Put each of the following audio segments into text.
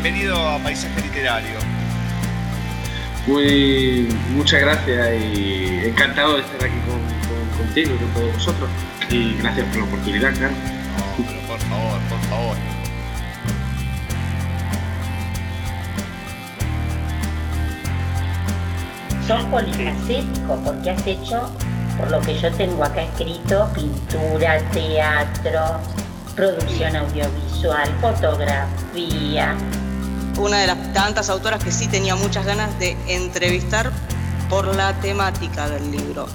Bienvenido a Paisaje Literario. Muy, muchas gracias y encantado de estar aquí con, con- contigo y con todos vosotros. Y gracias por la oportunidad, claro. No, pero por favor, por favor. Sos polifacético porque has hecho, por lo que yo tengo acá escrito, pintura, teatro, producción audiovisual, fotografía. Una de las tantas autoras que sí tenía muchas ganas de entrevistar por la temática del libro.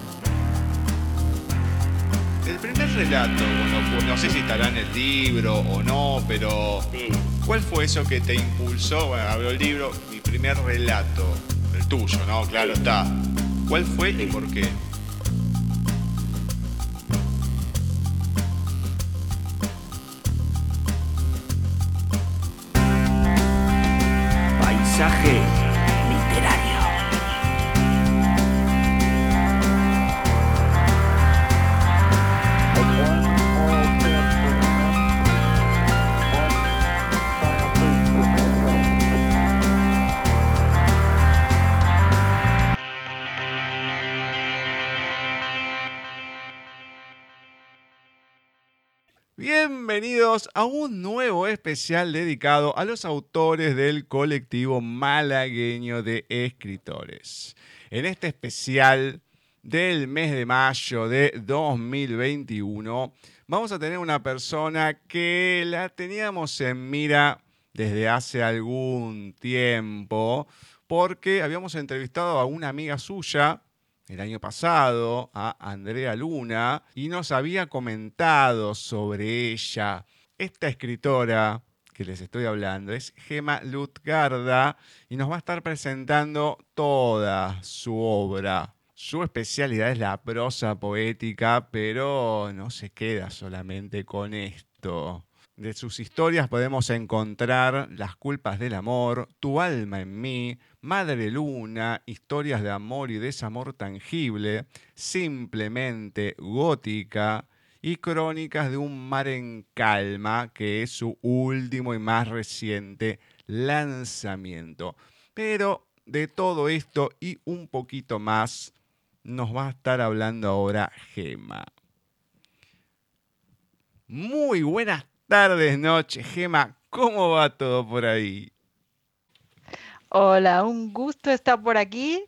El primer relato, bueno, pues no sé si estará en el libro o no, pero ¿cuál fue eso que te impulsó? Bueno, abro el libro, mi primer relato, el tuyo, ¿no? Claro está. ¿Cuál fue y por qué? Bienvenidos a un nuevo especial dedicado a los autores del colectivo malagueño de escritores. En este especial del mes de mayo de 2021 vamos a tener una persona que la teníamos en mira desde hace algún tiempo porque habíamos entrevistado a una amiga suya el año pasado a Andrea Luna y nos había comentado sobre ella. Esta escritora que les estoy hablando es Gema Lutgarda y nos va a estar presentando toda su obra. Su especialidad es la prosa poética, pero no se queda solamente con esto. De sus historias podemos encontrar Las culpas del amor, Tu alma en mí, Madre Luna, Historias de amor y desamor tangible, Simplemente gótica y Crónicas de un mar en calma, que es su último y más reciente lanzamiento. Pero de todo esto y un poquito más nos va a estar hablando ahora Gema. Muy buenas tardes, noches, Gema. ¿Cómo va todo por ahí? Hola, un gusto estar por aquí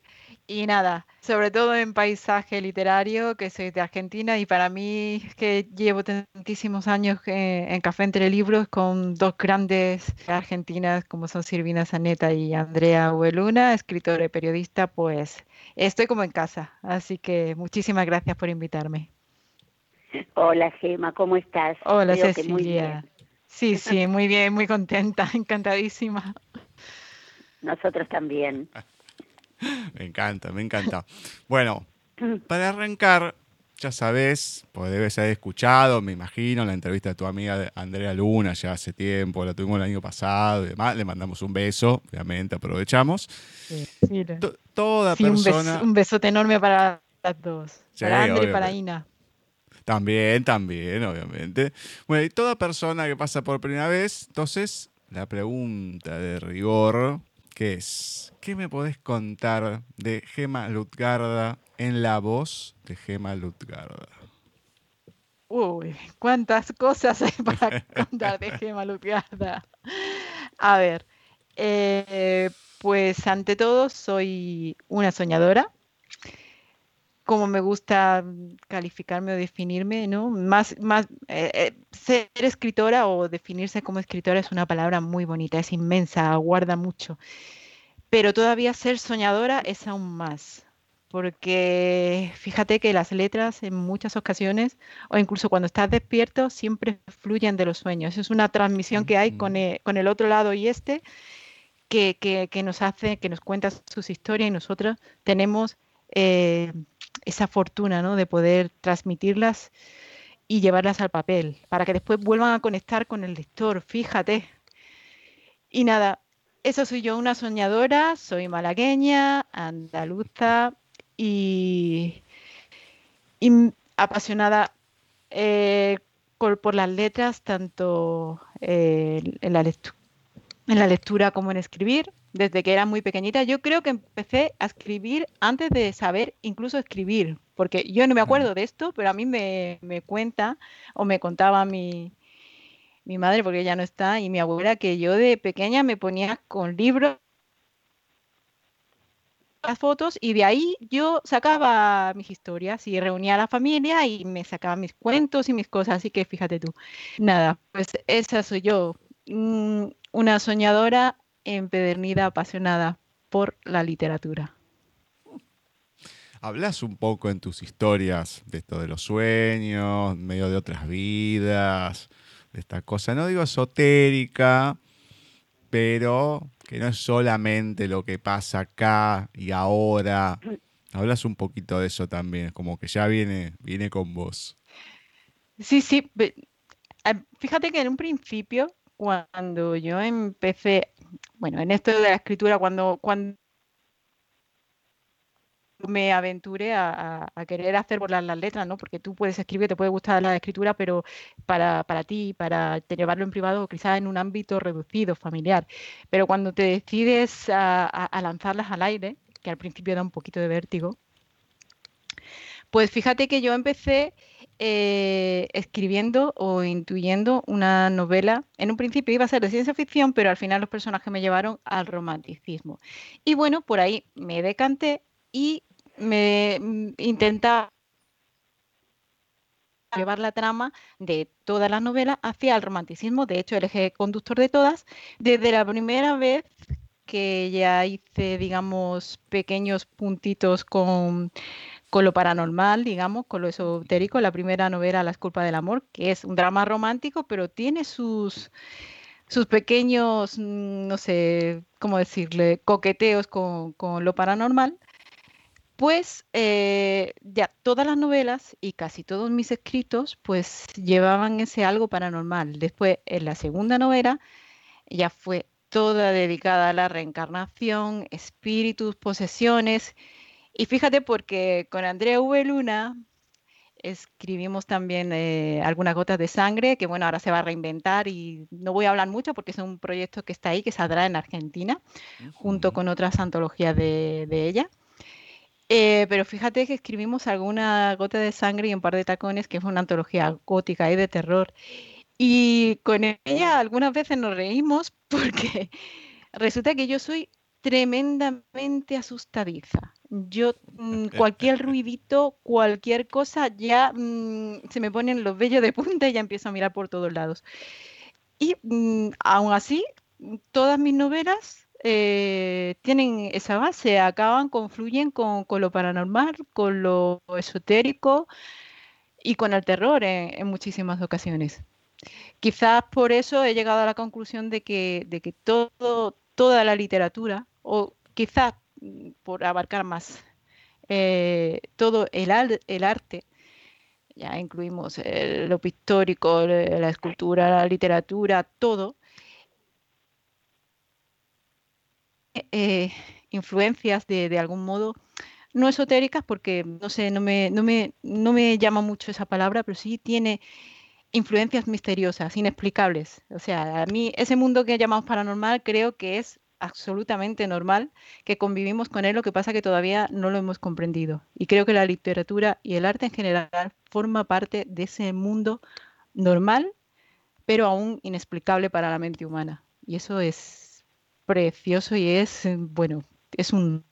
y nada, sobre todo en paisaje literario, que soy de Argentina y para mí que llevo tantísimos años eh, en Café Entre Libros con dos grandes argentinas como son Silvina Zaneta y Andrea Ueluna, escritora y periodista, pues estoy como en casa, así que muchísimas gracias por invitarme. Hola Gema, ¿cómo estás? Hola muy Cecilia. bien. Sí, sí, muy bien, muy contenta, encantadísima. Nosotros también. Me encanta, me encanta. Bueno, para arrancar, ya sabes, pues debes haber escuchado, me imagino, la entrevista de tu amiga Andrea Luna ya hace tiempo, la tuvimos el año pasado y demás. Le mandamos un beso, obviamente, aprovechamos. Sí, toda sí, un, beso- persona. un besote enorme para las dos, Sí, para André y para. Ina. También, también, obviamente. Bueno, y toda persona que pasa por primera vez, entonces, la pregunta de rigor, que es, ¿qué me podés contar de Gema Lutgarda en la voz de Gema Lutgarda? Uy, cuántas cosas hay para contar de Gema Lutgarda. A ver, eh, pues ante todo soy una soñadora, como me gusta calificarme o definirme, ¿no? Más, más eh, eh, ser escritora o definirse como escritora es una palabra muy bonita, es inmensa, guarda mucho. Pero todavía ser soñadora es aún más, porque fíjate que las letras en muchas ocasiones, o incluso cuando estás despierto, siempre fluyen de los sueños. Es una transmisión que hay con el, con el otro lado y este, que, que, que, nos hace, que nos cuenta sus historias y nosotros tenemos eh, esa fortuna ¿no? de poder transmitirlas y llevarlas al papel, para que después vuelvan a conectar con el lector, fíjate. Y nada, eso soy yo, una soñadora, soy malagueña, andaluza y, apasionada eh, por, las letras, tanto eh, en la lectura como en escribir desde que era muy pequeñita. Yo creo que empecé a escribir antes de saber incluso escribir, porque yo no me acuerdo de esto, pero a mí me, me cuenta o me contaba mi, mi madre, porque ella no está, y mi abuela, que yo de pequeña me ponía con libros las fotos y de ahí yo sacaba mis historias y reunía a la familia y me sacaba mis cuentos y mis cosas, así que fíjate tú. Nada, pues esa soy yo, mm, una soñadora empedernida, apasionada por la literatura. Hablas un poco en tus historias de esto de los sueños, medio de otras vidas, de esta cosa, no digo esotérica, pero que no es solamente lo que pasa acá y ahora. Hablas un poquito de eso también, como que ya viene, viene con vos. Sí, sí. Fíjate que en un principio, cuando yo empecé bueno, en esto de la escritura, cuando, cuando me aventuré a, querer hacer volar las letras, ¿no? Porque tú puedes escribir, te puede gustar la escritura, pero para, para ti, para llevarlo en privado, quizás en un ámbito reducido, familiar. Pero cuando te decides a, a lanzarlas al aire, que al principio da un poquito de vértigo, pues fíjate que yo empecé eh, escribiendo o intuyendo una novela. En un principio iba a ser de ciencia ficción, pero al final los personajes me llevaron al romanticismo. Y bueno, por ahí me decanté y me mm, intentaba llevar la trama de todas las novelas hacia el romanticismo. De hecho, el eje conductor de todas, desde la primera vez que ya hice, digamos, pequeños puntitos con con lo paranormal, digamos, con lo esotérico. La primera novela, Las culpas del amor, que es un drama romántico, pero tiene sus, sus pequeños, mm, no sé cómo decirle, coqueteos con, con lo paranormal. Pues eh, ya todas las novelas y casi todos mis escritos pues llevaban ese algo paranormal. Después en la segunda novela ya fue toda dedicada a la reencarnación, espíritus, posesiones y fíjate porque con Andrea V. Luna escribimos también eh, algunas gotas de sangre, que bueno, ahora se va a reinventar y no voy a hablar mucho porque es un proyecto que está ahí, que saldrá en Argentina, junto con otras antologías de, ella. Eh, pero fíjate que escribimos alguna gota de sangre y un par de tacones, que fue una antología gótica y de terror. Y con ella algunas veces nos reímos porque resulta que yo soy tremendamente asustadiza. Yo, mm, cualquier ruidito, cualquier cosa, ya mm, se me ponen los vellos de punta y ya empiezo a mirar por todos lados. Y mm, aún así, todas mis novelas eh, tienen esa base, acaban, confluyen con, con, lo paranormal, con lo esotérico y con el terror en, en, muchísimas ocasiones. Quizás por eso he llegado a la conclusión de que, de que todo, toda la literatura o quizás mm, por abarcar más eh, todo el, el, arte, ya incluimos lo pictórico, la escultura, la literatura, todo, eh, influencias de, de, algún modo, no esotéricas, porque no sé, no me, no, me, no me llama mucho esa palabra, pero sí tiene influencias misteriosas, inexplicables. O sea, a mí ese mundo que llamamos paranormal creo que es absolutamente normal, que convivimos con él, lo que pasa que todavía no lo hemos comprendido. Y creo que la literatura y el arte en general forma parte de ese mundo normal, pero aún inexplicable para la mente humana. Y eso es precioso y es, bueno, es un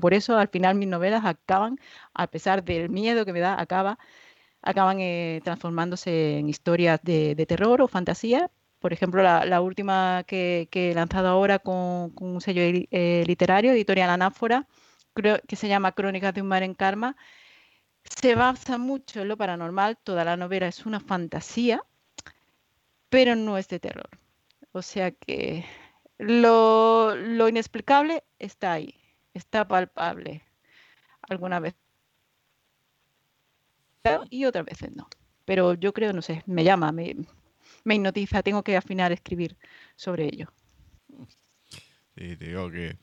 por eso al final mis novelas acaban, a pesar del miedo que me da, acaba, acaban eh, transformándose en historias de, terror o fantasía. Por ejemplo, la, última que, he lanzado ahora con, un sello eh, literario, editorial Anáfora, creo que se llama Crónicas de un mar en karma, se basa mucho en lo paranormal, toda la novela es una fantasía, pero no es de terror. O sea que lo, inexplicable está ahí, está palpable. Alguna vez y otras veces no. Pero yo creo, no sé, me llama, me, me hipnotiza, tengo que afinar escribir sobre ello. Sí, te digo que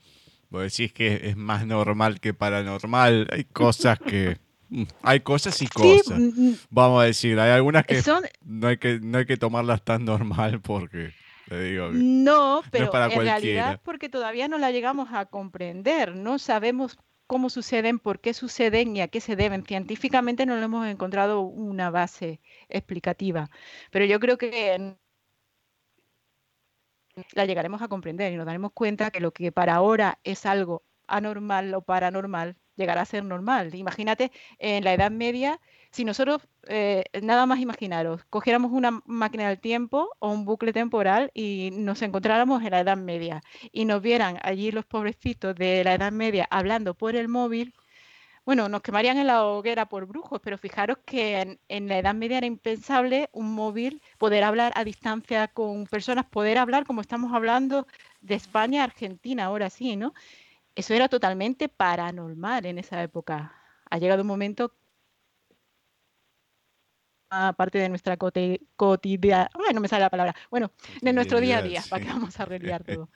vos decís que es más normal que paranormal. Hay cosas que. Mm, hay cosas y cosas. Mm, mm. Vamos a decir, hay algunas que, no hay que no hay que tomarlas tan normal porque te digo no, pero en realidad es porque todavía no la llegamos a comprender, no sabemos cómo suceden, por qué suceden y a qué se deben. Científicamente no le hemos encontrado una base explicativa, pero yo creo que la llegaremos a comprender y nos daremos cuenta que lo que para ahora es algo anormal o paranormal llegará a ser normal. Imagínate, en la Edad Media si nosotros, eh, nada más imaginaros, cogiéramos una máquina del tiempo o un bucle temporal y nos encontráramos en la Edad Media y nos vieran allí los pobrecitos de la Edad Media hablando por el móvil, bueno, nos quemarían en la hoguera por brujos, pero fijaros que en, la Edad Media era impensable un móvil, poder hablar a distancia con personas, poder hablar como estamos hablando de España Argentina ahora sí, ¿no? Eso era totalmente paranormal en esa época. Ha llegado un momento parte de nuestra cotidianidad, no me sale la palabra, bueno, de nuestro día a día, para que vamos a arreglar todo.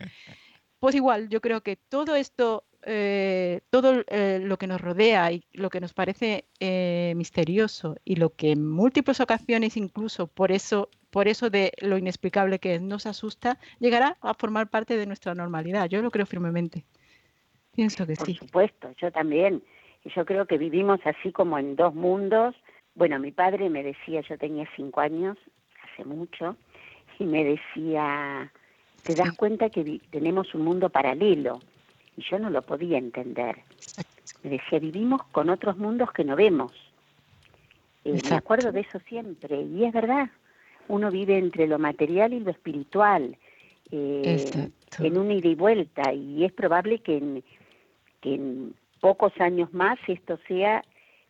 Pues igual, yo creo que todo esto, eh, todo eh, lo que nos rodea y lo que nos parece eh, misterioso y lo que en múltiples ocasiones incluso por eso, por eso de lo inexplicable que nos asusta, llegará a formar parte de nuestra normalidad. Yo lo creo firmemente. Pienso que sí. Por supuesto, yo también. Yo creo que vivimos así como en dos mundos bueno, mi padre me decía, yo tenía cinco años, hace mucho, y me decía, te das cuenta que tenemos un mundo paralelo, y yo no lo podía entender. Me decía, vivimos con otros mundos que no vemos. Eh, me acuerdo de eso siempre, y es verdad, uno vive entre lo material y lo espiritual, eh, en un ida y vuelta, y es probable que en, que en pocos años más esto sea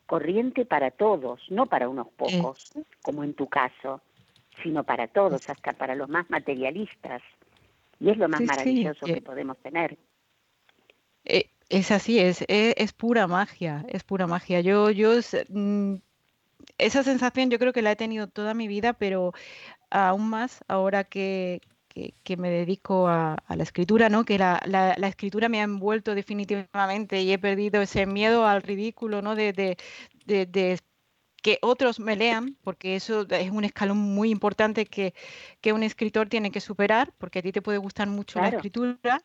corriente para todos, no para unos pocos, como en tu caso, sino para todos, hasta para los más materialistas. Y es lo más maravilloso que podemos tener. Eh, es así, es, es, pura magia, es pura magia. Yo, yo, mm, esa sensación yo creo que la he tenido toda mi vida, pero aún más ahora que, que, me dedico a, la escritura, ¿no? Que la, la, escritura me ha envuelto definitivamente y he perdido ese miedo al ridículo, ¿no? De, de, de, que otros me lean, porque eso es un escalón muy importante que, que, un escritor tiene que superar, porque a ti te puede gustar mucho la escritura,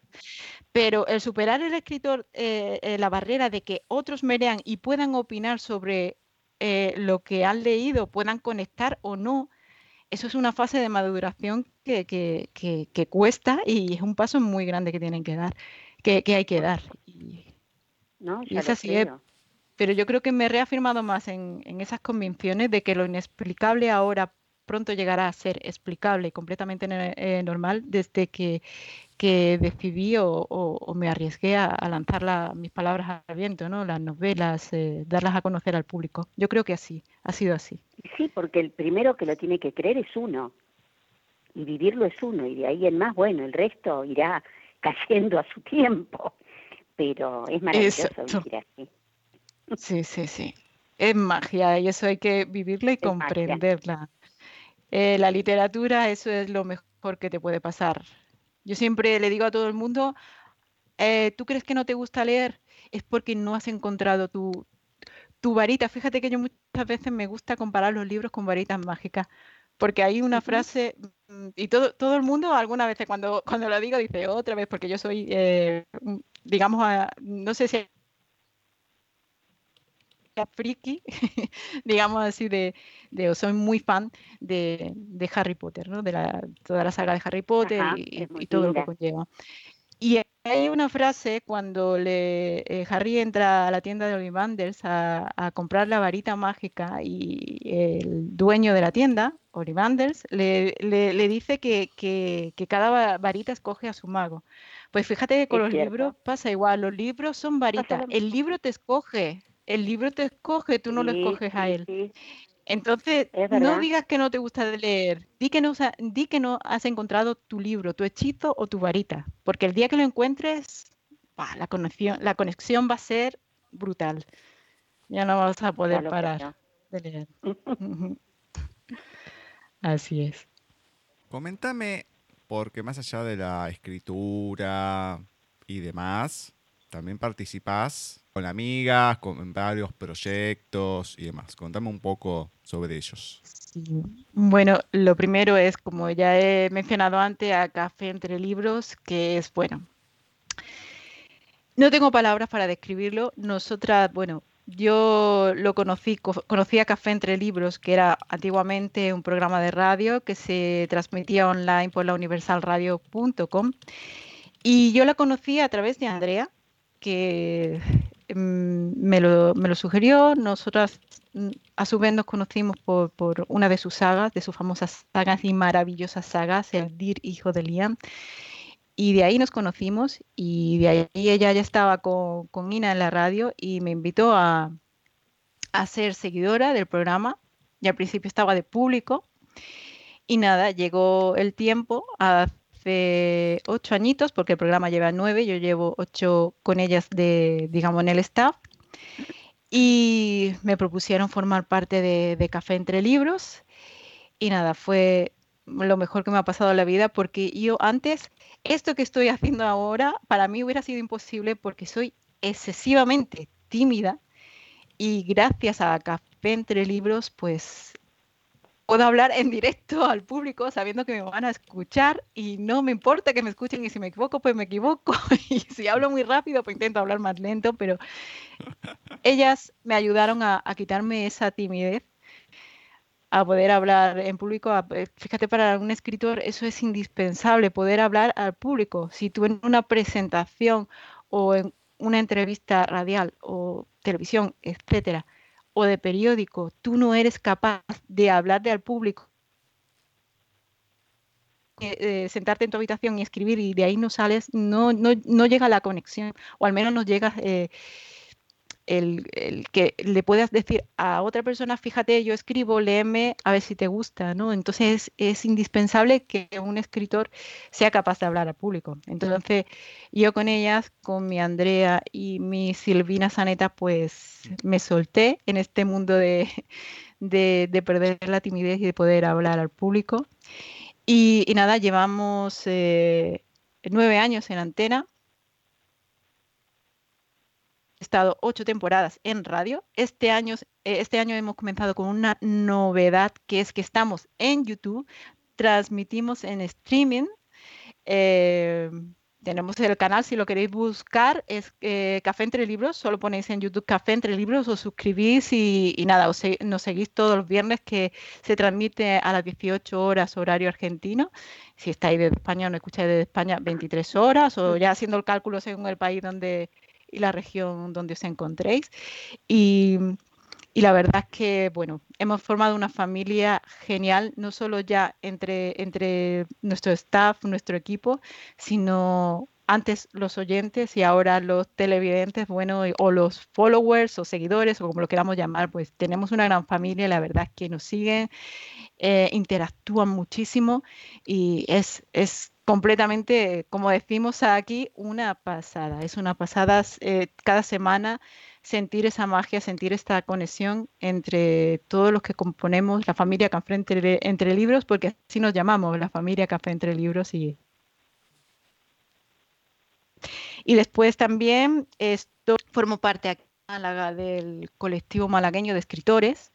pero el superar el escritor eh, eh, la barrera de que otros me lean y puedan opinar sobre eh, lo que han leído, puedan conectar o no, eso es una fase de maduración que, que, que, cuesta y es un paso muy grande que tienen que dar, que, hay que dar. Y, no, es así. ¿eh? pero yo creo que me he reafirmado más en, en, esas convicciones de que lo inexplicable ahora pronto llegará a ser explicable y completamente eh, normal desde que, que decidí o, me arriesgué a, lanzar mis palabras al viento, ¿no? las novelas, eh, darlas a conocer al público. Yo creo que así, ha sido así. Sí, porque el primero que lo tiene que creer es uno y vivirlo es uno y de ahí en más, bueno, el resto irá cayendo a su tiempo, pero es maravilloso vivir así. Sí, sí, sí. Es magia y eso hay que vivirla y comprenderla. Eh, la literatura, eso es lo mejor que te puede pasar. Yo siempre le digo a todo el mundo, eh, ¿tú crees que no te gusta leer? Es porque no has encontrado tu, tu varita. Fíjate que yo muchas veces me gusta comparar los libros con varitas mágicas, porque hay una frase, mm, y todo, todo el mundo alguna vez cuando, cuando lo digo dice otra vez, porque yo soy, eh, digamos, no sé si friki, digamos así, de, de, o soy muy fan de, Harry Potter, ¿no? De la, toda la saga de Harry Potter y, todo lo que conlleva. Y hay una frase cuando le, eh, Harry entra a la tienda de Ollivanders a, a comprar la varita mágica y el dueño de la tienda, Ollivanders, le, le, le dice que, que, que cada va- varita escoge a su mago. Pues fíjate que con Es los cierto. libros pasa igual, los libros son varitas, el libro te escoge, el libro te escoge, tú no lo Sí, escoges a él. sí. Entonces, Es no digas que no te gusta de leer, di que no, sa- di que no has encontrado tu libro, tu hechizo o tu varita, porque el día que lo encuentres, la conexión, la conexión va a ser brutal. Ya no vas a poder lo parar de leer. Así es. Coméntame, porque más allá de la escritura y demás, también participás con amigas, con varios proyectos y demás. Contame un poco sobre ellos. Sí. Bueno, lo primero es, como ya he mencionado antes, a Café entre Libros, que es, bueno, no tengo palabras para describirlo. Nosotras, bueno, yo lo conocí, co- conocí a Café entre Libros, que era antiguamente un programa de radio que se transmitía online por la universalradio.com. Y yo la conocí a través de Andrea, que me lo, me lo sugirió. Nosotras mm, a su vez nos conocimos por, por una de sus sagas, de sus famosas sagas y maravillosas sagas, el Dir Hijo de Liam. Y de ahí nos conocimos y de ahí ella ya estaba con, con Ina en la radio y me invitó a, a ser seguidora del programa. Y al principio estaba de público. Y nada, llegó el tiempo, hace ocho añitos, porque el programa lleva nueve, yo llevo ocho con ellas de, digamos, en el staff. Y me propusieron formar parte de, de Café Entre Libros. Y nada, fue lo mejor que me ha pasado en la vida, porque yo antes, esto que estoy haciendo ahora, para mí hubiera sido imposible porque soy excesivamente tímida. Y gracias a Café Entre Libros, pues puedo hablar en directo al público sabiendo que me van a escuchar y no me importa que me escuchen y si me equivoco, pues me equivoco y si hablo muy rápido, pues intento hablar más lento, pero ellas me ayudaron a, quitarme esa timidez, a poder hablar en público. eh, fíjate, para un escritor eso es indispensable, poder hablar al público. Si tú en una presentación o en una entrevista radial o televisión, etcétera, o de periódico, tú no eres capaz de hablarle al público, eh, eh, sentarte en tu habitación y escribir y de ahí no sales, no, no, no llega la conexión, o al menos no llega eh, el, el que le puedas decir a otra persona, fíjate, yo escribo, léeme, a ver si te gusta, ¿no? Entonces es indispensable que un escritor sea capaz de hablar al público. Entonces yo con ellas, con mi Andrea y mi Silvina Saneta, pues me solté en este mundo de, de, de perder la timidez y de poder hablar al público. Y, y nada, llevamos eh, nueve años en antena. Estado ocho temporadas en radio. Este año, este año hemos comenzado con una novedad que es que estamos en YouTube, transmitimos en streaming. eh, tenemos el canal, si lo queréis buscar, es eh, Café Entre Libros, solo ponéis en YouTube Café Entre Libros, os suscribís y, y nada, os se- nos seguís todos los viernes que se transmite a las 18 horas horario argentino. Si estáis desde España o no escucháis desde España, 23 horas o ya haciendo el cálculo según el país donde y la región donde os encontréis. Y, y la verdad es que, bueno, hemos formado una familia genial, no solo ya entre, entre nuestro staff, nuestro equipo, sino antes los oyentes y ahora los televidentes, bueno, o los followers o seguidores o como lo queramos llamar, pues tenemos una gran familia, la verdad es que nos siguen, eh, interactúan muchísimo y es, es completamente, como decimos aquí, una pasada. Es una pasada eh, cada semana sentir esa magia, sentir esta conexión entre todos los que componemos la familia Café entre, entre libros, porque así nos llamamos, la familia Café entre libros y y después también esto formo parte aquí en Málaga del colectivo malagueño de escritores,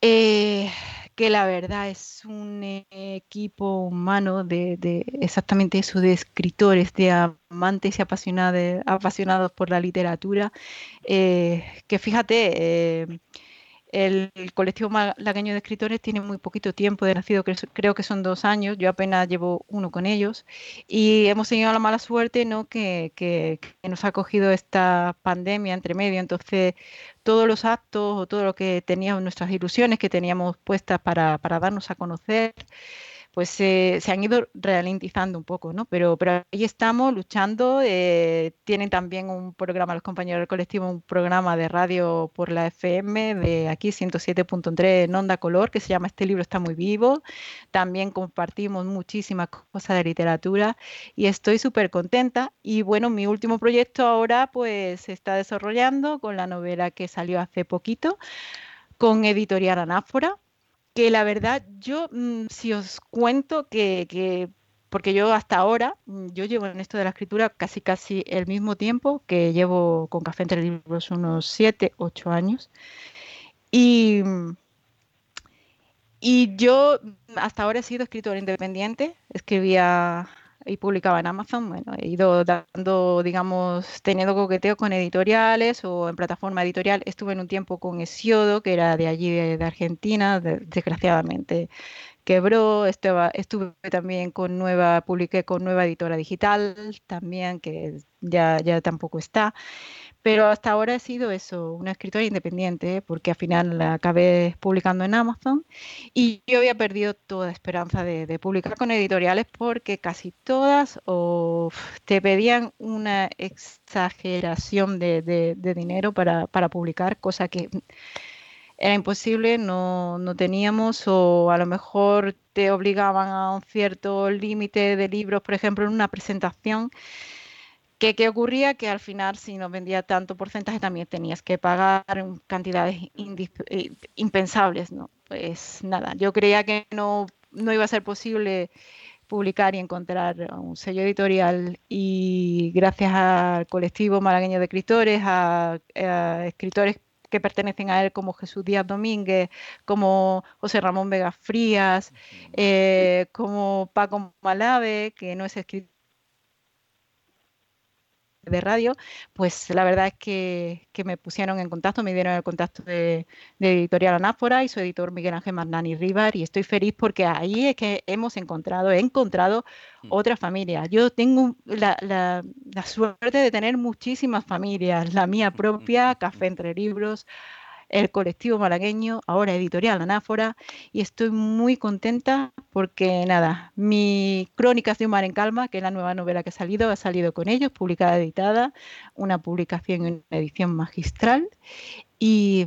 eh, que la verdad es un equipo humano de, de exactamente eso, de escritores, de amantes y apasionados, apasionados por la literatura, eh, que fíjate, eh, el, colectivo malagueño de escritores tiene muy poquito tiempo de nacido, creo que son dos años, yo apenas llevo uno con ellos, y hemos tenido la mala suerte ¿no? que, nos ha cogido esta pandemia entre medio, entonces todos los actos o todo lo que teníamos, nuestras ilusiones que teníamos puestas para darnos a conocer, pues se han ido ralentizando un poco, ¿no? Pero, pero ahí estamos luchando. Eh, tienen también un programa, los compañeros del colectivo, un programa de radio por la FM de aquí 107.3 en Onda Color, que se llama Este libro está muy vivo. También compartimos muchísimas cosas de literatura y estoy súper contenta. Y bueno, mi último proyecto ahora pues se está desarrollando con la novela que salió hace poquito con Editorial Anáfora que la verdad, yo, mm, si os cuento que, porque yo hasta ahora, mm, yo llevo en esto de la escritura casi casi el mismo tiempo que llevo con Café entre Libros, unos 7, 8 años. Y, y yo hasta ahora he sido escritora independiente, escribía y publicaba en Amazon, bueno, he ido dando, digamos, teniendo coqueteo con editoriales o en plataforma editorial. Estuve en un tiempo con Esiodo, que era de allí, de, Argentina, desgraciadamente quebró. Estuve, estuve también con nueva, publiqué con nueva editora digital también, que ya, ya tampoco está. Pero hasta ahora he sido eso, una escritora independiente, porque al final la acabé publicando en Amazon y yo había perdido toda esperanza de, publicar con editoriales porque casi todas te pedían una exageración de, dinero para, publicar, cosa que era imposible, no, no, teníamos, o a lo mejor te obligaban a un cierto límite de libros, por ejemplo, en una presentación ¿Qué, ocurría? Que al final, si no vendía tanto porcentaje, también tenías que pagar cantidades eh, impensables, ¿no? Pues nada, yo creía que no, no iba a ser posible publicar y encontrar un sello editorial y gracias al colectivo malagueño de escritores, a, escritores que pertenecen a él como Jesús Díaz Domínguez, como José Ramón Vega Frías, eh, como Paco Malave, que no es escritor de radio, pues la verdad es que, me pusieron en contacto, me dieron el contacto de, Editorial Anáfora y su editor Miguel Ángel Magnani Rivar y estoy feliz porque ahí es que hemos encontrado, he encontrado mm. otra familia. Yo tengo la, la, la suerte de tener muchísimas familias, la mía propia, Café Entre Libros, el colectivo malagueño, ahora editorial Anáfora, y estoy muy contenta porque nada, mi Crónicas de un mar en calma, que es la nueva novela que ha salido, ha salido con ellos, publicada, editada, una publicación y una edición magistral, y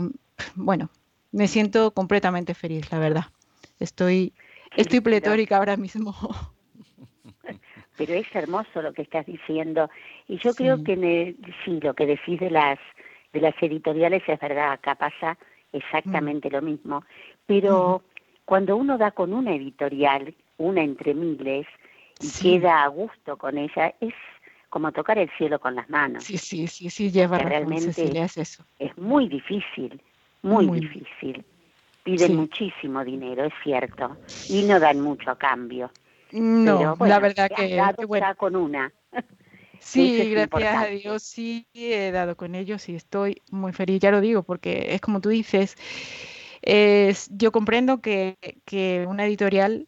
bueno, me siento completamente feliz, la verdad. Estoy, estoy pletórica ahora mismo. Pero es hermoso lo que estás diciendo. Y yo creo que sí, lo que decís de las de las editoriales es verdad, acá pasa exactamente lo mismo, pero cuando uno da con una editorial, una entre miles, y queda a gusto con ella, es como tocar el cielo con las manos. Sí, sí, sí, sí, lleva realmente es eso. Es muy difícil, muy, difícil. Piden muchísimo dinero, es cierto, y no dan mucho a cambio. No, la verdad que, bueno. con una. Sí, gracias a Dios sí he dado con ellos y estoy muy feliz, ya lo digo, porque es como tú dices, es, yo comprendo que, que una editorial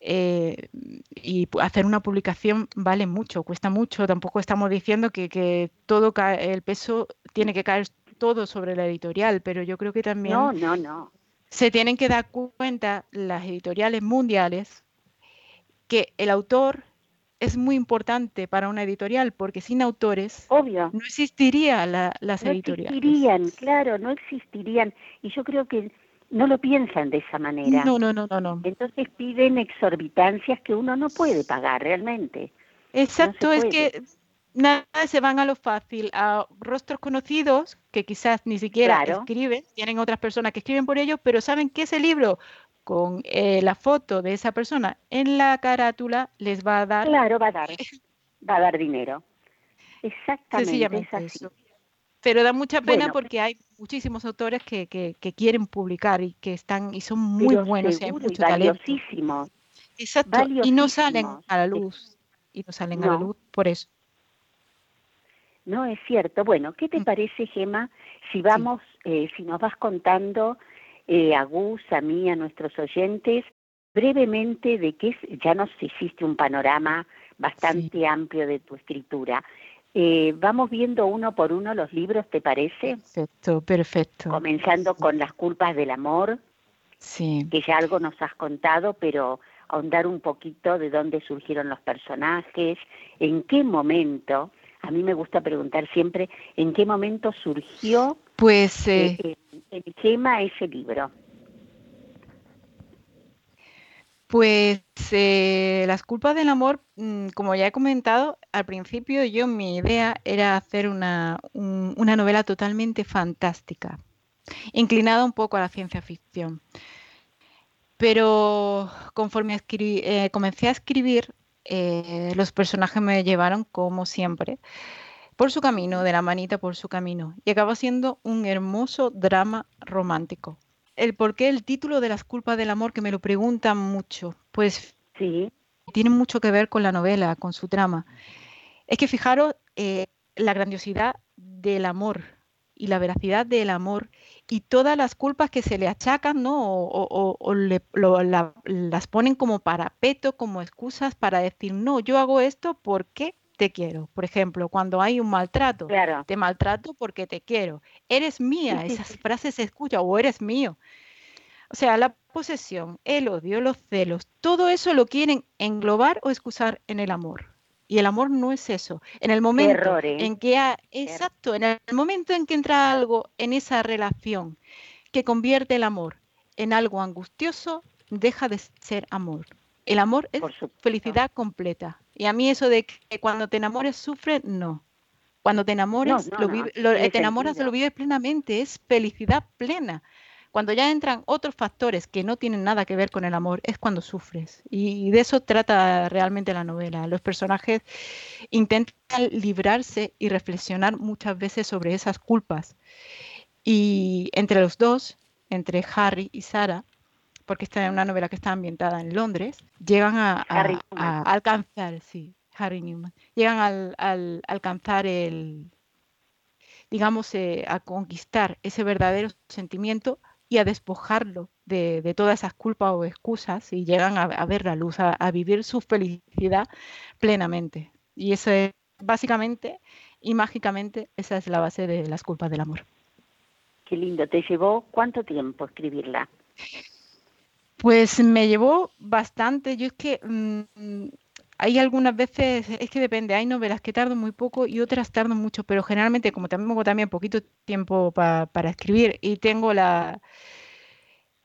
eh, y hacer una publicación vale mucho, cuesta mucho, tampoco estamos diciendo que, que todo el peso tiene que caer todo sobre la editorial, pero yo creo que también no, no, no. se tienen que dar cuenta las editoriales mundiales que el autor es muy importante para una editorial, porque sin autores Obvio. no existiría la, las editoriales. No existirían, claro, no existirían. Y yo creo que no lo piensan de esa manera. No, no, no, no. no. Entonces piden exorbitancias que uno no puede pagar realmente. Exacto, es que nada se van a lo fácil, a rostros conocidos que quizás ni siquiera escriben, tienen otras personas que escriben por ellos, pero saben que ese libro con eh, la foto de esa persona en la carátula les va a dar. Claro, va a dar, va a dar dinero. Exactamente. Es Pero da mucha pena porque hay muchísimos autores que, que, quieren publicar y que están y son muy buenos y hay mucho Exacto. Y no salen a la luz. Y no salen a la luz por eso. No es cierto. Bueno, ¿qué te Mm. parece, Gema, si vamos, eh, si nos vas contando eh, a Gus, a mí, a nuestros oyentes, brevemente de qué es, ya nos hiciste un panorama bastante amplio de tu escritura. Eh, vamos viendo uno por uno los libros, ¿te parece? Perfecto, perfecto. Comenzando con Las culpas del amor, Sí. que ya algo nos has contado, pero ahondar un poquito de dónde surgieron los personajes, en qué momento, a mí me gusta preguntar siempre, en qué momento surgió Pues eh, eh, en Gema ese libro. Pues eh, las culpas del amor, mm, como ya he comentado, al principio yo mi idea era hacer una, un- una novela totalmente fantástica, inclinada un poco a la ciencia ficción. Pero conforme eh, comencé a escribir, eh, los personajes me llevaron, como siempre, por su camino, de la manita por su camino, y acabó siendo un hermoso drama romántico. El por qué el título de las culpas del amor, que me lo preguntan mucho, pues Sí, tiene mucho que ver con la novela, con su trama. Es que fijaros eh, la grandiosidad del amor y la veracidad del amor y todas las culpas que se le achacan, ¿no? O, o- o- o le- lo- la- las ponen como parapeto, como excusas para decir, no, yo hago esto porque te quiero. Por ejemplo, cuando hay un maltrato, claro. te maltrato porque te quiero. Eres mía, esas frases se escuchan, o eres mío. O sea, la posesión, el odio, los celos, todo eso lo quieren englobar o excusar en el amor. Y el amor no es eso. En el momento error, ¿eh? en que ha- exacto, en el momento en que entra algo en esa relación que convierte el amor en algo angustioso, deja de ser amor. El amor es felicidad completa. Y a mí eso de que cuando te enamores sufres, no. Cuando te enamores, no, lo vive- lo- te enamoras, lo vives plenamente, es felicidad plena. Cuando ya entran otros factores que no tienen nada que ver con el amor, es cuando sufres. Y de eso trata realmente la novela. Los personajes intentan librarse y reflexionar muchas veces sobre esas culpas. Y entre los dos, entre Harry y Sarah, porque esta es una novela que está ambientada en Londres, llegan a, alcanzar, sí, Harry Newman, llegan al, alcanzar el, digamos, eh, a conquistar ese verdadero sentimiento y a despojarlo de, de todas esas culpas o excusas y llegan a, a ver la luz, a, a vivir su felicidad plenamente. Y eso es básicamente y mágicamente esa es la base de las culpas del amor. Qué lindo. ¿Te llevó cuánto tiempo escribirla? Pues me llevó bastante. Yo es que mm, hay algunas veces, es que depende, hay novelas que tardan muy poco y otras tardan mucho, pero generalmente como tengo también poquito tiempo pa- para escribir y tengo la,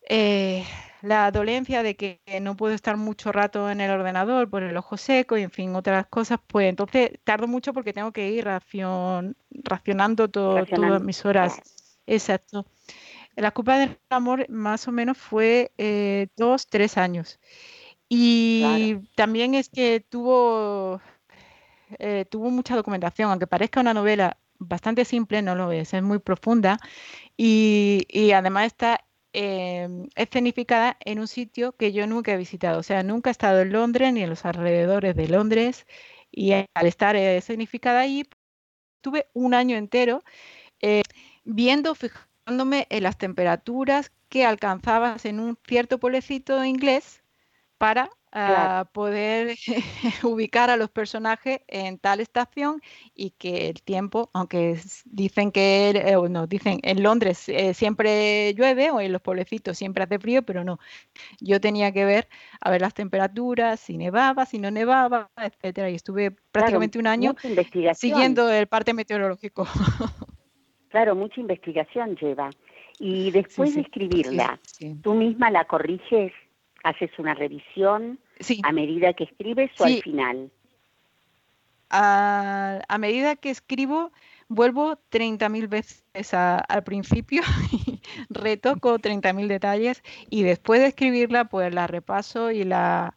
eh, la dolencia de que no puedo estar mucho rato en el ordenador por el ojo seco y en fin, otras cosas, pues entonces tardo mucho porque tengo que ir racion- racionando to- Racionando, todas mis horas. Exacto. La culpa del amor más o menos fue eh, dos, tres años. Y también es que tuvo, eh, tuvo mucha documentación, aunque parezca una novela bastante simple, no lo es, es muy profunda y, y además está eh, escenificada en un sitio que yo nunca he visitado, o sea, nunca he estado en Londres ni en los alrededores de Londres y al estar eh, escenificada ahí, tuve un año entero eh, viendo, en las temperaturas que alcanzabas en un cierto pueblecito inglés para Claro. ah, poder ubicar a los personajes en tal estación y que el tiempo, aunque dicen que eh, o no, dicen en Londres eh, siempre llueve o en los pueblecitos siempre hace frío, pero no. Yo tenía que ver a ver las temperaturas, si nevaba, si no nevaba, etcétera. Y estuve prácticamente un año siguiendo el parte meteorológico. Claro, mucha investigación lleva. Y después sí, de escribirla, sí. ¿tú misma la corriges? ¿Haces una revisión Sí. a medida que escribes o al final? a, a medida que escribo, vuelvo 30.000 veces a- al principio y retoco 30.000 detalles y después de escribirla, pues la repaso y la,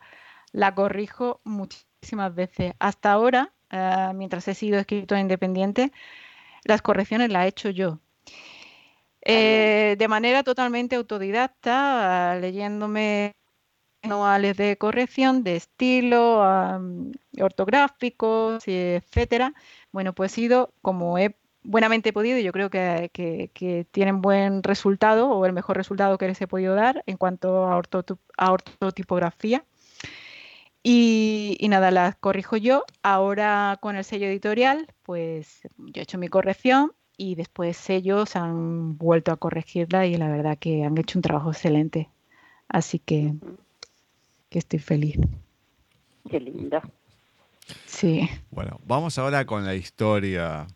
la corrijo muchísimas veces. Hasta ahora, ah, mientras he sido escritora independiente, las correcciones las he hecho yo. Eh, de manera totalmente autodidacta, leyéndome manuales de corrección de estilo, ortográficos, etcétera, Bueno, pues he ido como he buenamente podido y yo creo que, que, tienen buen resultado o el mejor resultado que les he podido dar en cuanto a, a ortotipografía. Y, y, nada, las corrijo yo. Ahora con el sello editorial, pues yo he hecho mi corrección y después ellos han vuelto a corregirla y la verdad que han hecho un trabajo excelente. Así que, que estoy feliz. Qué lindo. Sí. Bueno, vamos ahora con la historia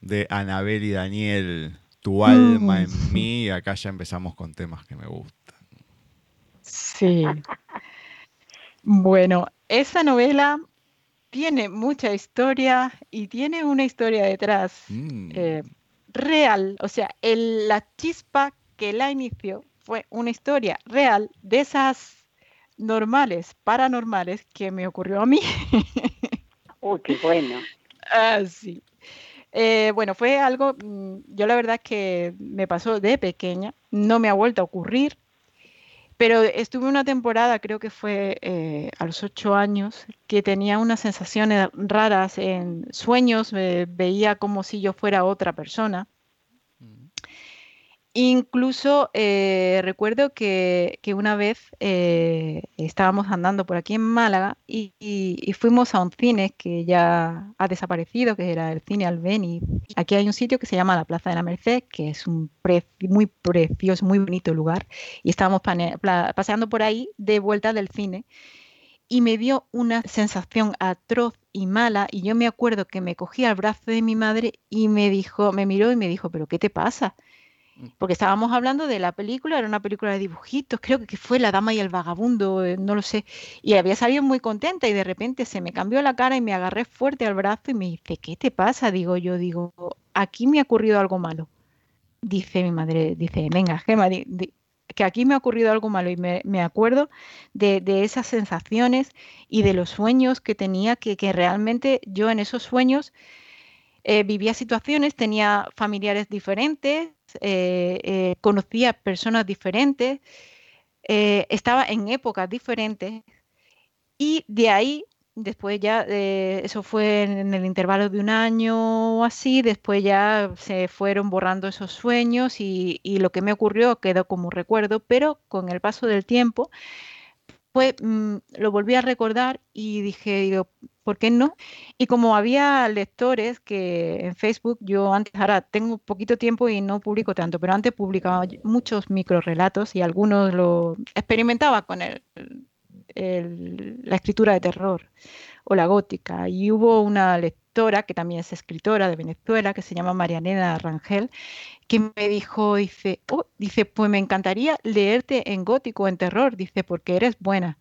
de Anabel y Daniel, Tu alma en mm. mí. Acá ya empezamos con temas que me gustan. Sí. Bueno, esa novela tiene mucha historia y tiene una historia detrás mm. eh, real. O sea, la chispa que la inició fue una historia real de esas normales, paranormales que me ocurrió a mí. Uy, qué bueno. Ah, sí. Eh, bueno, fue algo, mm, yo la verdad que me pasó de pequeña, no me ha vuelto a ocurrir, pero estuve una temporada, creo que fue eh, a los ocho años, que tenía unas sensaciones raras en sueños, me veía como si yo fuera otra persona. Incluso eh, recuerdo que, una vez eh, estábamos andando por aquí en Málaga y, fuimos a un cine que ya ha desaparecido, que era el cine Albeni. Aquí hay un sitio que se llama la Plaza de la Merced, que es un muy precioso, muy bonito lugar. Y estábamos paseando por ahí de vuelta del cine y me dio una sensación atroz y mala y yo me acuerdo que me cogí al brazo de mi madre y me dijo, me miró y me dijo, pero ¿qué te pasa? Porque estábamos hablando de la película, era una película de dibujitos, creo que fue La Dama y el Vagabundo, eh, no lo sé, y había salido muy contenta y de repente se me cambió la cara y me agarré fuerte al brazo y me dice, ¿qué te pasa? Digo yo, digo, aquí me ha ocurrido algo malo. Dice mi madre, dice, venga, Gemma, que aquí me ha ocurrido algo malo y me, acuerdo de, esas sensaciones y de los sueños que tenía, que, que realmente yo en esos sueños eh, vivía situaciones, tenía familiares diferentes, eh, eh, conocía personas diferentes, estaba en épocas diferentes y de ahí, después ya, eso fue en el intervalo de un año o así, después ya se fueron borrando esos sueños y, y lo que me ocurrió quedó como recuerdo, pero con el paso del tiempo pues lo volví a recordar y dije, digo, ¿por qué no? Y como había lectores que en Facebook, yo antes, ahora tengo poquito tiempo y no publico tanto, pero antes publicaba muchos microrelatos y algunos lo experimentaba con el, la escritura de terror o la gótica. Y hubo una que también es escritora de Venezuela, que se llama Marianela Rangel, que me dijo, dice, oh, dice, pues me encantaría leerte en gótico, en terror, dice, porque eres buena.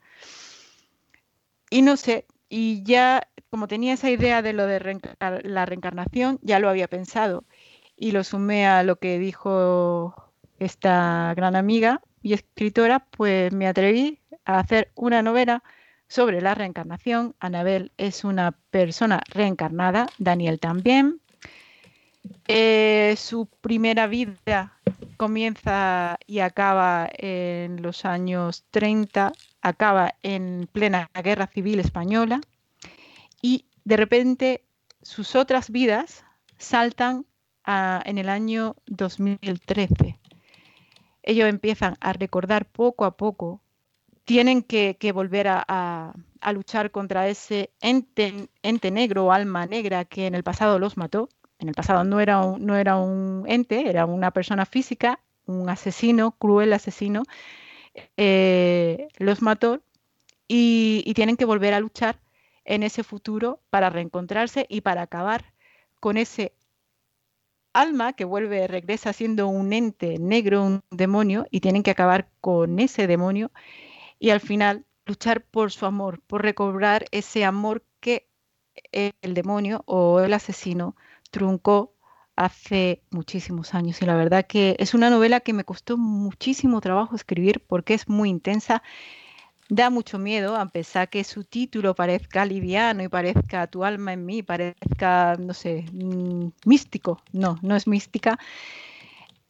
Y no sé, y ya como tenía esa idea de lo de la reencarnación, ya lo había pensado y lo sumé a lo que dijo esta gran amiga y escritora, pues me atreví a hacer una novela sobre la reencarnación. Anabel es una persona reencarnada, Daniel también. Eh, su primera vida comienza y acaba en los años 30, acaba en plena guerra civil española y de repente sus otras vidas saltan en el año 2013. Ellos empiezan a recordar poco a poco, tienen que, volver a, luchar contra ese ente, negro o alma negra que en el pasado los mató. En el pasado no era un, no era un ente, era una persona física, un asesino, cruel asesino, eh, los mató y, tienen que volver a luchar en ese futuro para reencontrarse y para acabar con ese alma que vuelve, regresa siendo un ente negro, un demonio, y tienen que acabar con ese demonio y al final luchar por su amor, por recobrar ese amor que el demonio o el asesino truncó hace muchísimos años. Y la verdad que es una novela que me costó muchísimo trabajo escribir porque es muy intensa, da mucho miedo, a pesar que su título parezca liviano y parezca tu alma en mí, parezca, no sé, mm, místico, no, no es mística,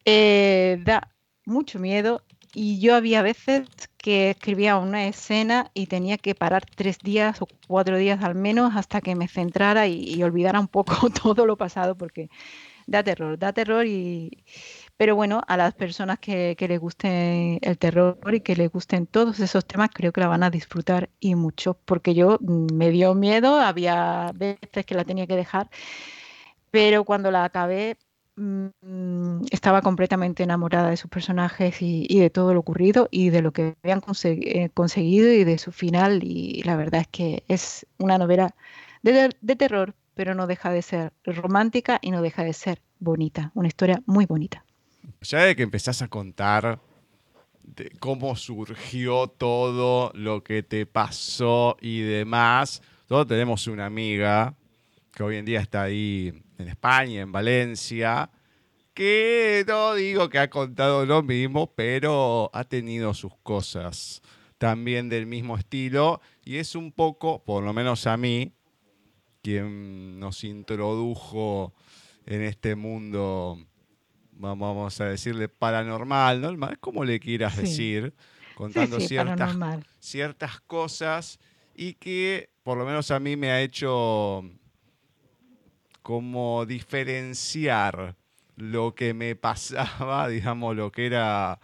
eh, da mucho miedo y yo había veces que escribía una escena y tenía que parar tres días o cuatro días al menos hasta que me centrara y, olvidara un poco todo lo pasado porque da terror, da terror y... Pero bueno, a las personas que, que les guste el terror y que les gusten todos esos temas, creo que la van a disfrutar y mucho, porque yo mm, me dio miedo, había veces que la tenía que dejar, pero cuando la acabé Mm, estaba completamente enamorada de sus personajes y, de todo lo ocurrido y de lo que habían eh, conseguido y de su final. Y la verdad es que es una novela de, terror, pero no deja de ser romántica y no deja de ser bonita. Una historia muy bonita. Ya de que empezás a contar cómo surgió todo lo que te pasó y demás, todos tenemos una amiga que hoy en día está ahí en España, en Valencia, que no digo que ha contado lo mismo, pero ha tenido sus cosas también del mismo estilo y es un poco, por lo menos a mí, quien nos introdujo en este mundo, vamos a decirle paranormal, ¿no? Es como le quieras decir, contando ciertas, ciertas cosas y que por lo menos a mí me ha hecho como diferenciar lo que me pasaba, digamos, lo que era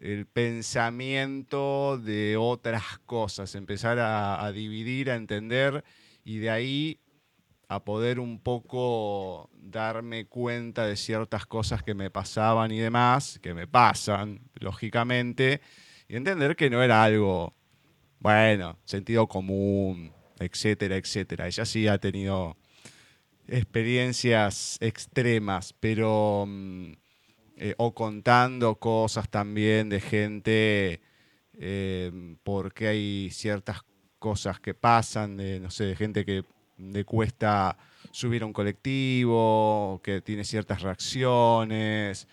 el pensamiento de otras cosas, empezar a, dividir, a entender y de ahí a poder un poco darme cuenta de ciertas cosas que me pasaban y demás, que me pasan, lógicamente, y entender que no era algo, bueno, sentido común, etcétera, etcétera. Ella sí ha tenido experiencias extremas, pero mm, eh, o contando cosas también de gente, eh, porque hay ciertas cosas que pasan, de, no sé, de gente que le cuesta subir a un colectivo, que tiene ciertas reacciones,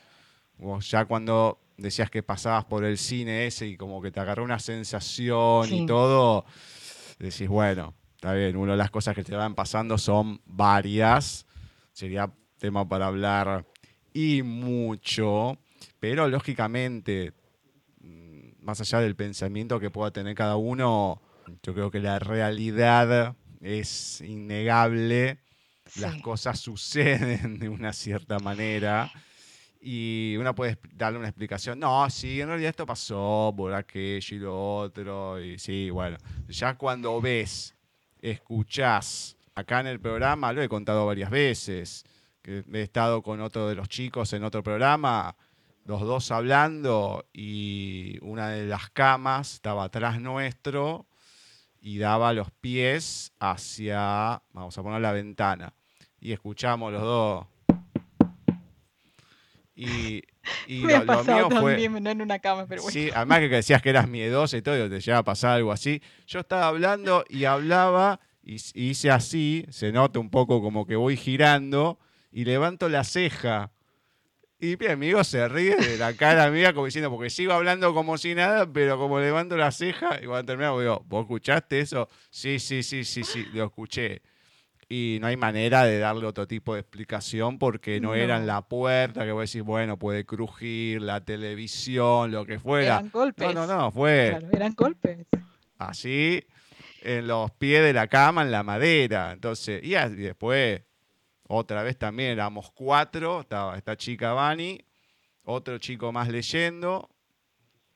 o ya cuando decías que pasabas por el cine ese y como que te agarró una sensación y todo, decís, bueno, Está bien, una de las cosas que te van pasando son varias. Sería tema para hablar y mucho. Pero lógicamente, mm, más allá del pensamiento que pueda tener cada uno, yo creo que la realidad es innegable. Las cosas suceden de una cierta manera y uno puede darle una explicación. No, sí, en realidad esto pasó por aquello y lo otro. Y sí, bueno, ya cuando ves escuchás acá en el programa, lo he contado varias veces, que he estado con otro de los chicos en otro programa, los dos hablando y una de las camas estaba atrás nuestro y daba los pies hacia, vamos a poner la ventana, y escuchamos los dos. Y, y Me lo, ha pasado también en una cama, pero bueno. Sí, además que decías que eras miedoso y todo, y te llegaba a pasar algo así. Yo estaba hablando y hablaba y, hice así, se nota un poco como que voy girando y levanto la ceja. Y mi amigo se ríe de la cara mía como diciendo, porque sigo hablando como si nada, pero como levanto la ceja, y cuando terminamos digo, ¿vos escuchaste eso? Sí, sí, sí, sí, sí, lo escuché y no hay manera de darle otro tipo de explicación porque no, era en la puerta que vos decís, bueno, puede crujir, la televisión, lo que fuera. Eran golpes. No, no, no, fue. Claro, eran golpes. Así, en los pies de la cama, en la madera. Entonces, y, después, otra vez también éramos cuatro, estaba esta chica Vani, otro chico más leyendo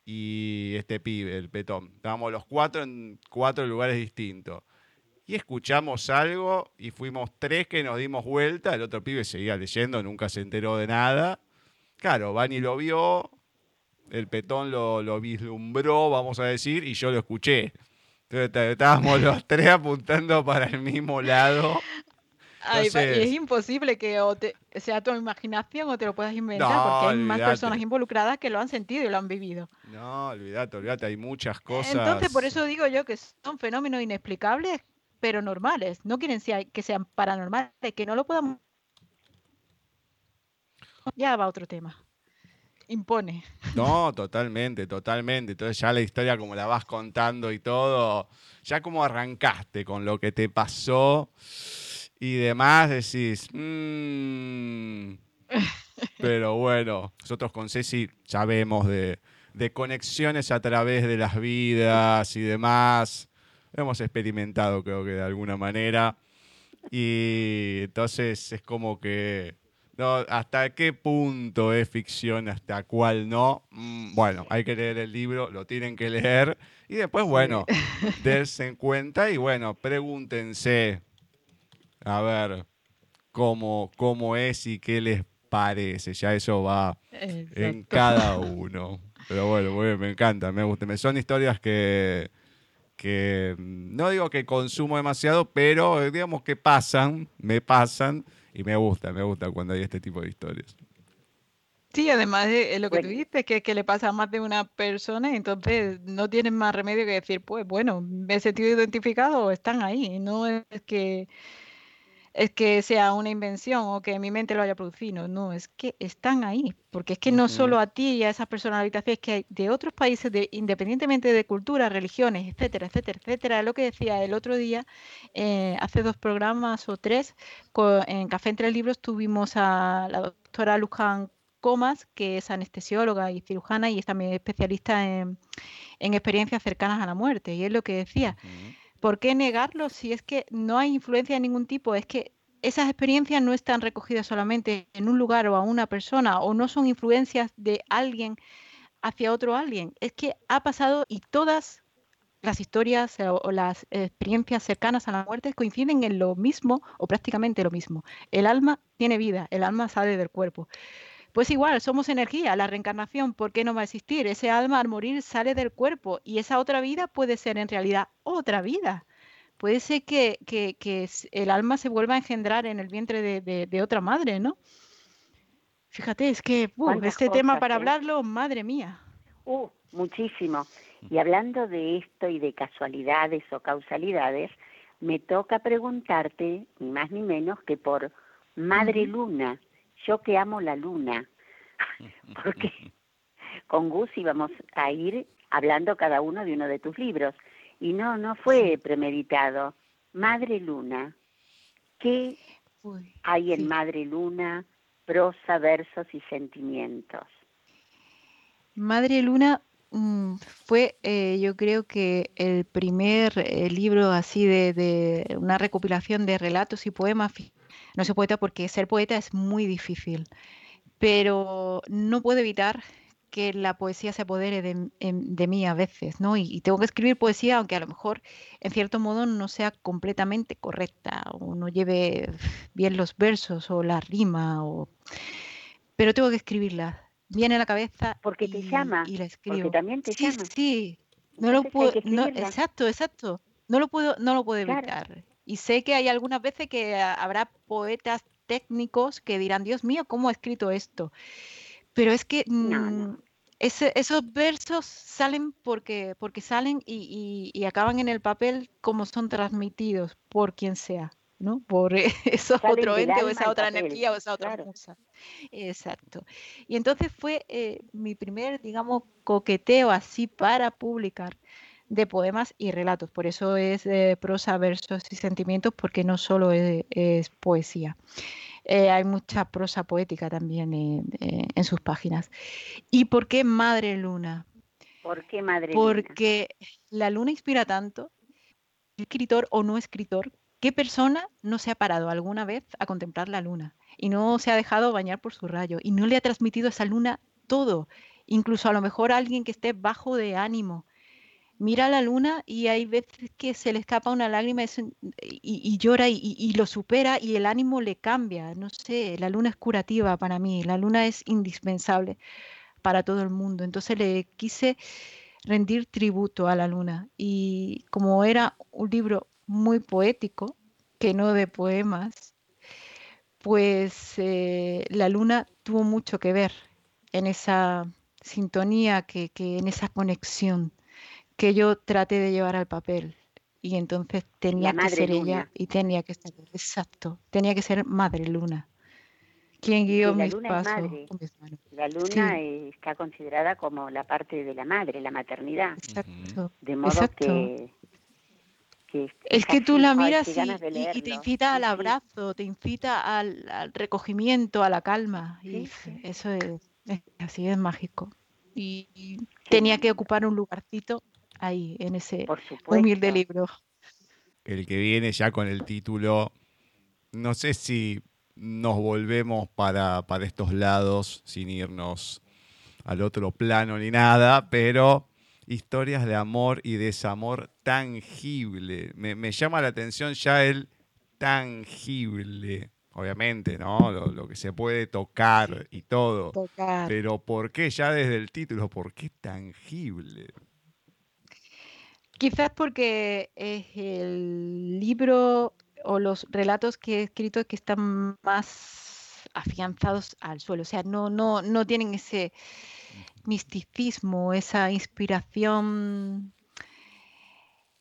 y este pibe, el petón. Estábamos los cuatro en cuatro lugares distintos y escuchamos algo y fuimos tres que nos dimos vuelta, el otro pibe seguía leyendo, nunca se enteró de nada. Claro, Bani lo vio, el petón lo, vislumbró, vamos a decir, y yo lo escuché. Entonces estábamos los tres apuntando para el mismo lado. y es imposible que sea tu imaginación o te lo puedas inventar porque hay más personas involucradas que lo han sentido y lo han vivido. No, olvídate, olvídate, hay muchas cosas. Entonces, por eso digo yo que son fenómenos inexplicables pero normales. No quieren que sean paranormales, que no lo podamos. Ya va otro tema. Impone. No, totalmente, totalmente. Entonces ya la historia como la vas contando y todo, ya como arrancaste con lo que te pasó y demás, decís, mmm, pero bueno, nosotros con Ceci sabemos de, de conexiones a través de las vidas y demás. Hemos experimentado, creo que de alguna manera. Y entonces es como que no, ¿Hasta qué punto es ficción? ¿Hasta cuál no? Mm, bueno, hay que leer el libro, lo tienen que leer. Y después, bueno, dense en cuenta y bueno, pregúntense a ver cómo, cómo es y qué les parece. Ya eso va en cada uno. Pero bueno, me encanta, me gusta. Son historias que, que no digo que consumo demasiado, pero digamos que pasan, me pasan y me gusta, me gusta cuando hay este tipo de historias. Sí, además de lo que tú dices, que, que le pasa a más de una persona, entonces no tienen más remedio que decir, pues bueno, me he sentido identificado, están ahí, no es que es que sea una invención o que mi mente lo haya producido, no, es que están ahí, porque es que no solo a ti y a esas personalidades, es que hay de otros países, de, independientemente de culturas, religiones, etcétera, etcétera, etcétera, lo que decía el otro día, eh, hace dos programas o tres, en Café Entre Libros tuvimos a la doctora Luján Comas, que es anestesióloga y cirujana y es también especialista en, experiencias cercanas a la muerte, y es lo que decía. ¿Por qué negarlo si es que no hay influencia de ningún tipo? Es que esas experiencias no están recogidas solamente en un lugar o a una persona o no son influencias de alguien hacia otro alguien. Es que ha pasado y todas las historias o las experiencias cercanas a la muerte coinciden en lo mismo o prácticamente lo mismo. El alma tiene vida, el alma sale del cuerpo. Pues igual, somos energía, la reencarnación, ¿por qué no va a existir? Ese alma al morir sale del cuerpo y esa otra vida puede ser en realidad otra vida. Puede ser que, el alma se vuelva a engendrar en el vientre de, otra madre, ¿no? Fíjate, es que este tema para ¿eh? hablarlo, madre mía. Uh, muchísimo. Y hablando de esto y de casualidades o causalidades, me toca preguntarte, ni más ni menos, que por Madre Luna, yo que amo la luna, porque con Gus íbamos a ir hablando cada uno de uno de tus libros. Y no, no fue premeditado. Madre Luna, ¿qué hay en Madre Luna? Prosa, versos y sentimientos. Madre Luna mm, fue, eh, yo creo que el primer eh, libro así de, de, una recopilación de relatos y poemas no soy poeta porque ser poeta es muy difícil, pero no puedo evitar que la poesía se apodere de, mí a veces, ¿no? Y, tengo que escribir poesía, aunque a lo mejor en cierto modo no sea completamente correcta o no lleve bien los versos o la rima, o... pero tengo que escribirla. Viene a la cabeza porque te llama y la escribo. Porque también te sí, llama. Sí, no lo puedo, exacto, exacto. No lo puedo, no lo puedo evitar. Y sé que hay algunas veces que habrá poetas técnicos que dirán, Dios mío, ¿cómo ha escrito esto? Pero es que mm, esos versos salen porque, porque salen y, acaban en el papel como son transmitidos por quien sea, ¿no? Por eso otro ente o esa otra energía o esa otra cosa. Exacto. Y entonces fue eh, mi primer, digamos, coqueteo así para publicar de poemas y relatos. Por eso es prosa, versos y sentimientos, porque no solo es, poesía. Eh, hay mucha prosa poética también en, sus páginas. ¿Y por qué Madre Luna? ¿Por qué Madre Luna? Porque la luna inspira tanto, escritor o no escritor, ¿qué persona no se ha parado alguna vez a contemplar la luna y no se ha dejado bañar por su rayo y no le ha transmitido a esa luna todo? Incluso a lo mejor a alguien que esté bajo de ánimo, mira la luna y hay veces que se le escapa una lágrima y, llora y, lo supera y el ánimo le cambia. No sé, la luna es curativa para mí, la luna es indispensable para todo el mundo. Entonces le quise rendir tributo a la luna y como era un libro muy poético, que no de poemas, pues eh, la luna tuvo mucho que ver en esa sintonía, que, que en esa conexión que yo traté de llevar al papel. Y entonces tenía que ser ella y tenía que ser, exacto, tenía que ser Madre Luna. Quien guió mis pasos. La luna está considerada como la parte de la madre, la maternidad. Exacto. De modo que, es que tú la miras y, te incita al abrazo, te incita al, recogimiento, a la calma. y eso es, así es mágico. y tenía que ocupar un lugarcito ahí, en ese humilde libro. El que viene ya con el título, no sé si nos volvemos para, para estos lados sin irnos al otro plano ni nada, pero historias de amor y desamor tangible. Me, llama la atención ya el tangible, obviamente, ¿no? Lo, que se puede tocar y todo. Pero ¿por qué ya desde el título? ¿Por qué tangible? Quizás porque es el libro o los relatos que he escrito que están más afianzados al suelo, o sea, no, no, no tienen ese misticismo, esa inspiración,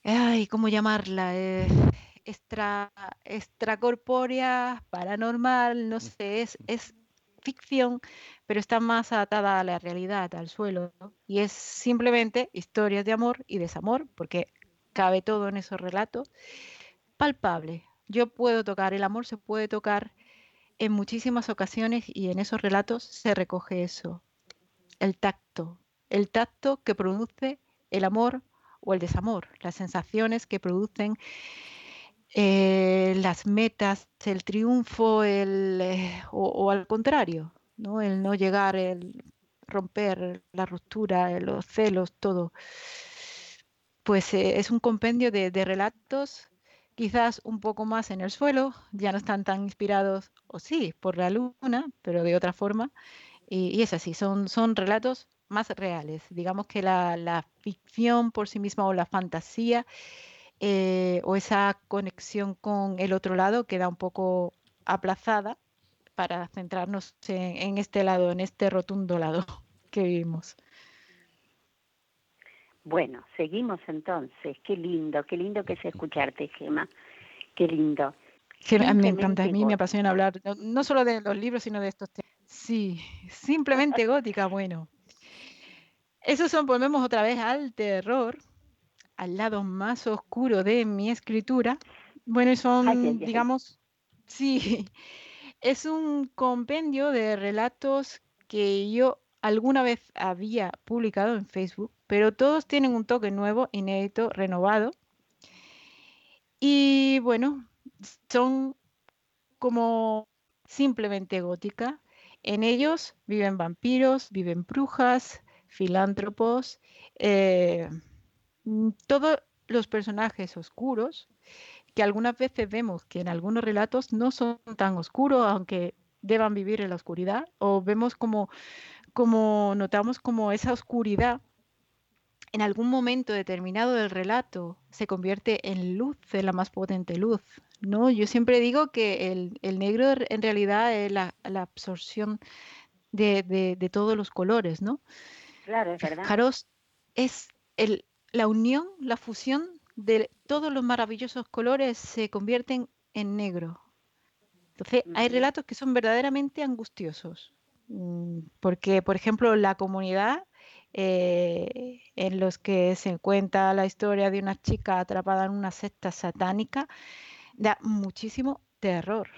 ay, ¿cómo llamarla? Eh, extra, extracorpórea, paranormal, no sé, es, es ficción, pero está más atada a la realidad, al suelo, y es simplemente historias de amor y desamor, porque cabe todo en esos relatos, palpable. Yo puedo tocar, el amor se puede tocar en muchísimas ocasiones y en esos relatos se recoge eso, el tacto, el tacto que produce el amor o el desamor, las sensaciones que producen eh, las metas, el triunfo, el, eh, o, al contrario, ¿no? el no llegar, el romper, la ruptura, los celos, todo. Pues eh, es un compendio de, relatos, quizás un poco más en el suelo, ya no están tan inspirados, o sí, por la luna, pero de otra forma. Y, es así, son, son relatos más reales. Digamos que la ficción por sí misma o la fantasía eh, o esa conexión con el otro lado queda un poco aplazada para centrarnos en, este lado, en este rotundo lado que vivimos. Bueno, seguimos entonces. Qué lindo, qué lindo que es escucharte, Gema. Qué lindo. me encanta, a mí me apasiona hablar no, solo de los libros, sino de estos temas. Sí, simplemente gótica, bueno. Esos son, volvemos otra vez al terror, al lado más oscuro de mi escritura. Bueno, son, digamos, sí, es un compendio de relatos que yo alguna vez había publicado en Facebook, pero todos tienen un toque nuevo, inédito, renovado. Y bueno, son como simplemente gótica. En ellos viven vampiros, viven brujas, filántropos, eh, todos los personajes oscuros, que algunas veces vemos que en algunos relatos no son tan oscuros, aunque deban vivir en la oscuridad, o vemos como, como notamos como esa oscuridad en algún momento determinado del relato se convierte en luz, en la más potente luz. ¿no? Yo siempre digo que el, negro en realidad es la, absorción de, todos los colores, ¿no? Claro, es verdad. Fijaros, es el, la unión, la fusión de todos los maravillosos colores se convierten en negro. Entonces, hay relatos que son verdaderamente angustiosos, mm, porque, por ejemplo, la comunidad eh, en los que se cuenta la historia de una chica atrapada en una secta satánica da muchísimo terror.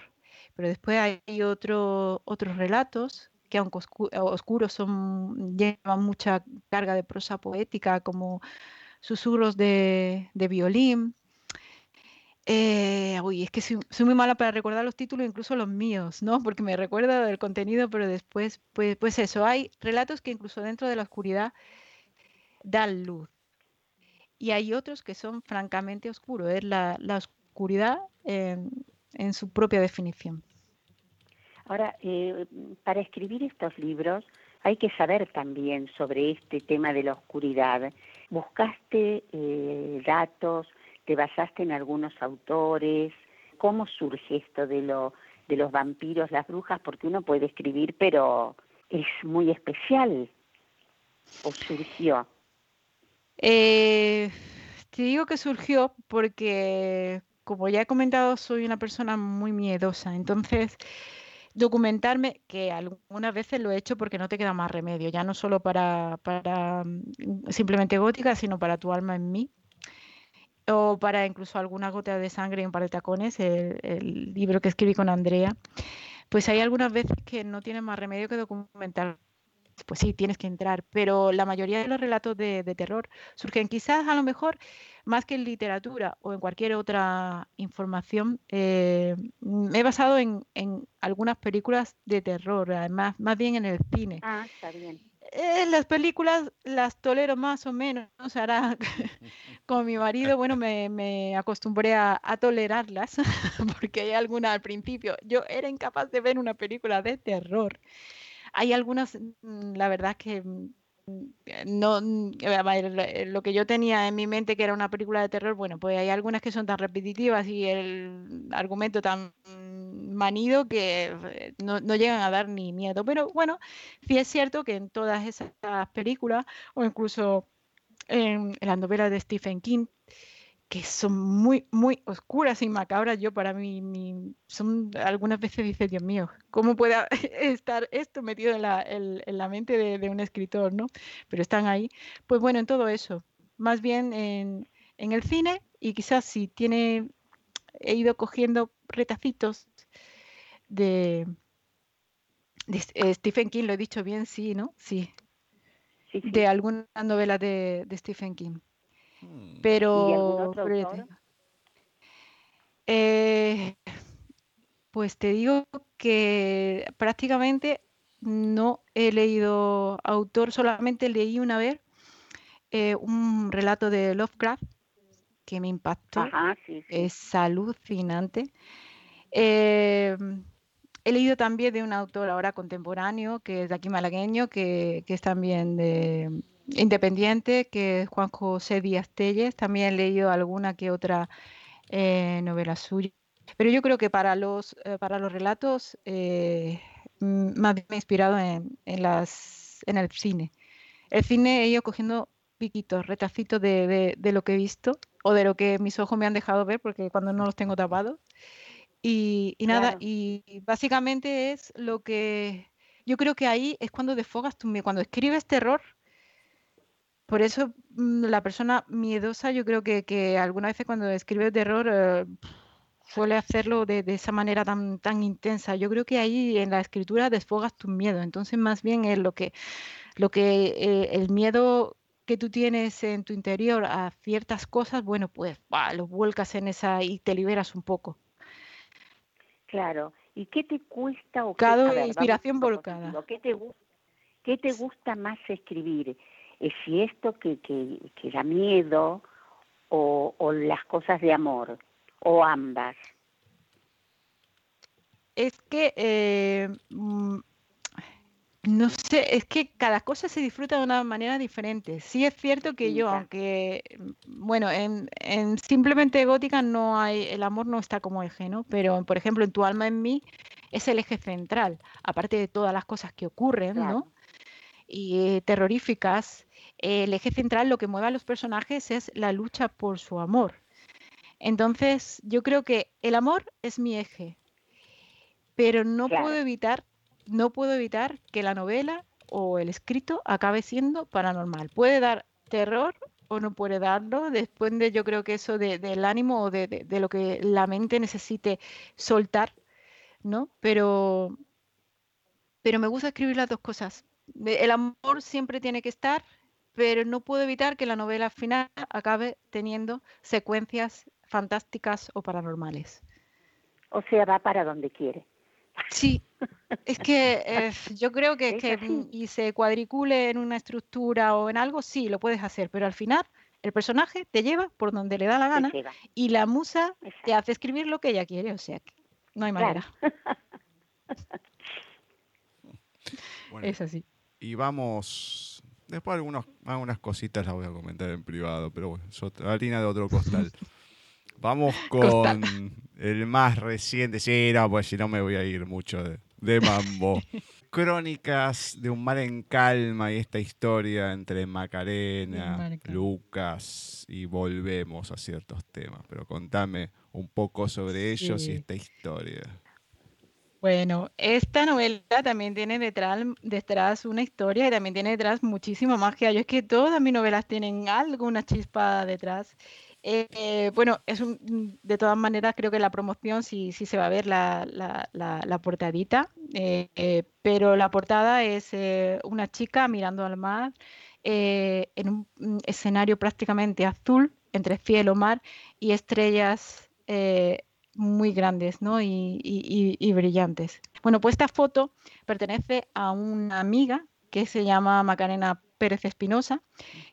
Pero después hay otros relatos que aunque oscuros son, llevan mucha carga de prosa poética, como susurros de, violín. Eh, uy, es que soy, muy mala para recordar los títulos, incluso los míos, ¿no? Porque me recuerda del contenido, pero después, pues, pues eso, hay relatos que incluso dentro de la oscuridad dan luz. Y hay otros que son francamente oscuros, es la, oscuridad en, su propia definición. Ahora, eh, para escribir estos libros hay que saber también sobre este tema de la oscuridad buscaste eh, datos, te basaste en algunos autores, ¿cómo surge esto de, lo, de los vampiros, las brujas? Porque uno puede escribir, pero es muy especial. ¿O surgió? Eh, te digo que surgió porque, como ya he comentado, soy una persona muy miedosa. Entonces, documentarme, que algunas veces lo he hecho porque no te queda más remedio, ya no solo para, para mm, simplemente gótica, sino para tu alma en mí, o para incluso alguna gota de sangre y un par de tacones, el, libro que escribí con Andrea, pues hay algunas veces que no tienes más remedio que documentar. Pues sí, tienes que entrar, pero la mayoría de los relatos de, de terror surgen quizás a lo mejor más que en literatura o en cualquier otra información, eh, me he basado en, en, algunas películas de terror, además, más bien en el cine. Ah, está bien. Eh, las películas las tolero más o menos, ahora con mi marido, bueno, me, me acostumbré a, a, tolerarlas, porque hay algunas al principio, yo era incapaz de ver una película de terror. Hay algunas, mm, la verdad que mm, no mm, lo que yo tenía en mi mente que era una película de terror, bueno, pues hay algunas que son tan repetitivas y el argumento tan manido que eh, no, no, llegan a dar ni miedo. Pero bueno, sí es cierto que en todas esas películas o incluso en las novelas de Stephen King, que son muy, muy oscuras y macabras. Yo para mí, mi, son algunas veces dice, Dios mío, ¿cómo puede estar esto metido en la, en, en la mente de, de, un escritor? ¿no? Pero están ahí. Pues bueno, en todo eso. Más bien en, en el cine y quizás si tiene, he ido cogiendo retacitos de, de eh, Stephen King, lo he dicho bien, sí, ¿no? Sí. sí, sí. De algunas novelas de, de Stephen King. Pero, pero eh, pues te digo que prácticamente no he leído autor, solamente leí una vez eh, un relato de Lovecraft que me impactó. Ajá, sí, sí. Es alucinante. Eh, he leído también de un autor ahora contemporáneo que es de aquí malagueño, que, que es también de, independiente, que es Juan José Díaz Telles. También he leído alguna que otra eh, novela suya. Pero yo creo que para los, eh, para los relatos eh, más bien me he inspirado en, en, las, en el cine. El cine he ido cogiendo piquitos, retacitos de, de, de, lo que he visto o de lo que mis ojos me han dejado ver, porque cuando no los tengo tapados. Y, y nada, claro. y básicamente es lo que yo creo que ahí es cuando desfogas tu cuando escribes terror, por eso mm, la persona miedosa, yo creo que, que algunas veces cuando escribe terror eh, suele hacerlo de, de, esa manera tan, tan intensa. Yo creo que ahí en la escritura desfogas tu miedo. Entonces, más bien es lo que, lo que eh, el miedo que tú tienes en tu interior a ciertas cosas, bueno, pues bah, lo vuelcas en esa y te liberas un poco. Claro. ¿Y qué te cuesta o qué, ver, inspiración volcada? ¿Qué te, ¿Qué te gusta más escribir? Es si esto que, que, que da miedo o, o, las cosas de amor, o ambas. Es que, eh, no sé, es que cada cosa se disfruta de una manera diferente. Sí es cierto que yo, aunque, bueno, en, en, simplemente gótica no hay, el amor no está como eje, ¿no? Pero, por ejemplo, en tu alma en mí es el eje central, aparte de todas las cosas que ocurren, claro. ¿no? Y eh, terroríficas, el eje central, lo que mueve a los personajes es la lucha por su amor. Entonces, yo creo que el amor es mi eje, pero no claro. puedo evitar, no puedo evitar que la novela o el escrito acabe siendo paranormal. Puede dar terror o no puede darlo, depende yo creo que eso de, del ánimo o de, de, de, lo que la mente necesite soltar, ¿no? Pero, pero me gusta escribir las dos cosas. El amor siempre tiene que estar, pero no puedo evitar que la novela final acabe teniendo secuencias fantásticas o paranormales. O sea, va para donde quiere. Sí, es que eh, yo creo que, que y se cuadricule en una estructura o en algo, sí, lo puedes hacer, pero al final el personaje te lleva por donde le da la gana y la musa Exacto. te hace escribir lo que ella quiere, o sea, que no hay manera. Claro. bueno, es así. Y vamos Después algunos, algunas cositas las voy a comentar en privado, pero bueno, es harina de otro costal. Vamos con el más reciente. Sí, no, pues si no me voy a ir mucho de, de mambo. Crónicas de un mar en calma y esta historia entre Macarena, Lucas y volvemos a ciertos temas. Pero contame un poco sobre ellos y esta historia. Bueno, esta novela también tiene detrás, detrás una historia y también tiene detrás muchísima magia. Yo es que todas mis novelas tienen alguna chispa detrás. Eh, bueno, es de todas maneras creo que la promoción sí, sí se va a ver la, la, portadita, eh, eh, pero la portada es una chica mirando al mar en un escenario prácticamente azul entre cielo, mar y estrellas muy grandes ¿no? y, y, y, brillantes. Bueno, pues esta foto pertenece a una amiga que se llama Macarena Pérez Espinosa,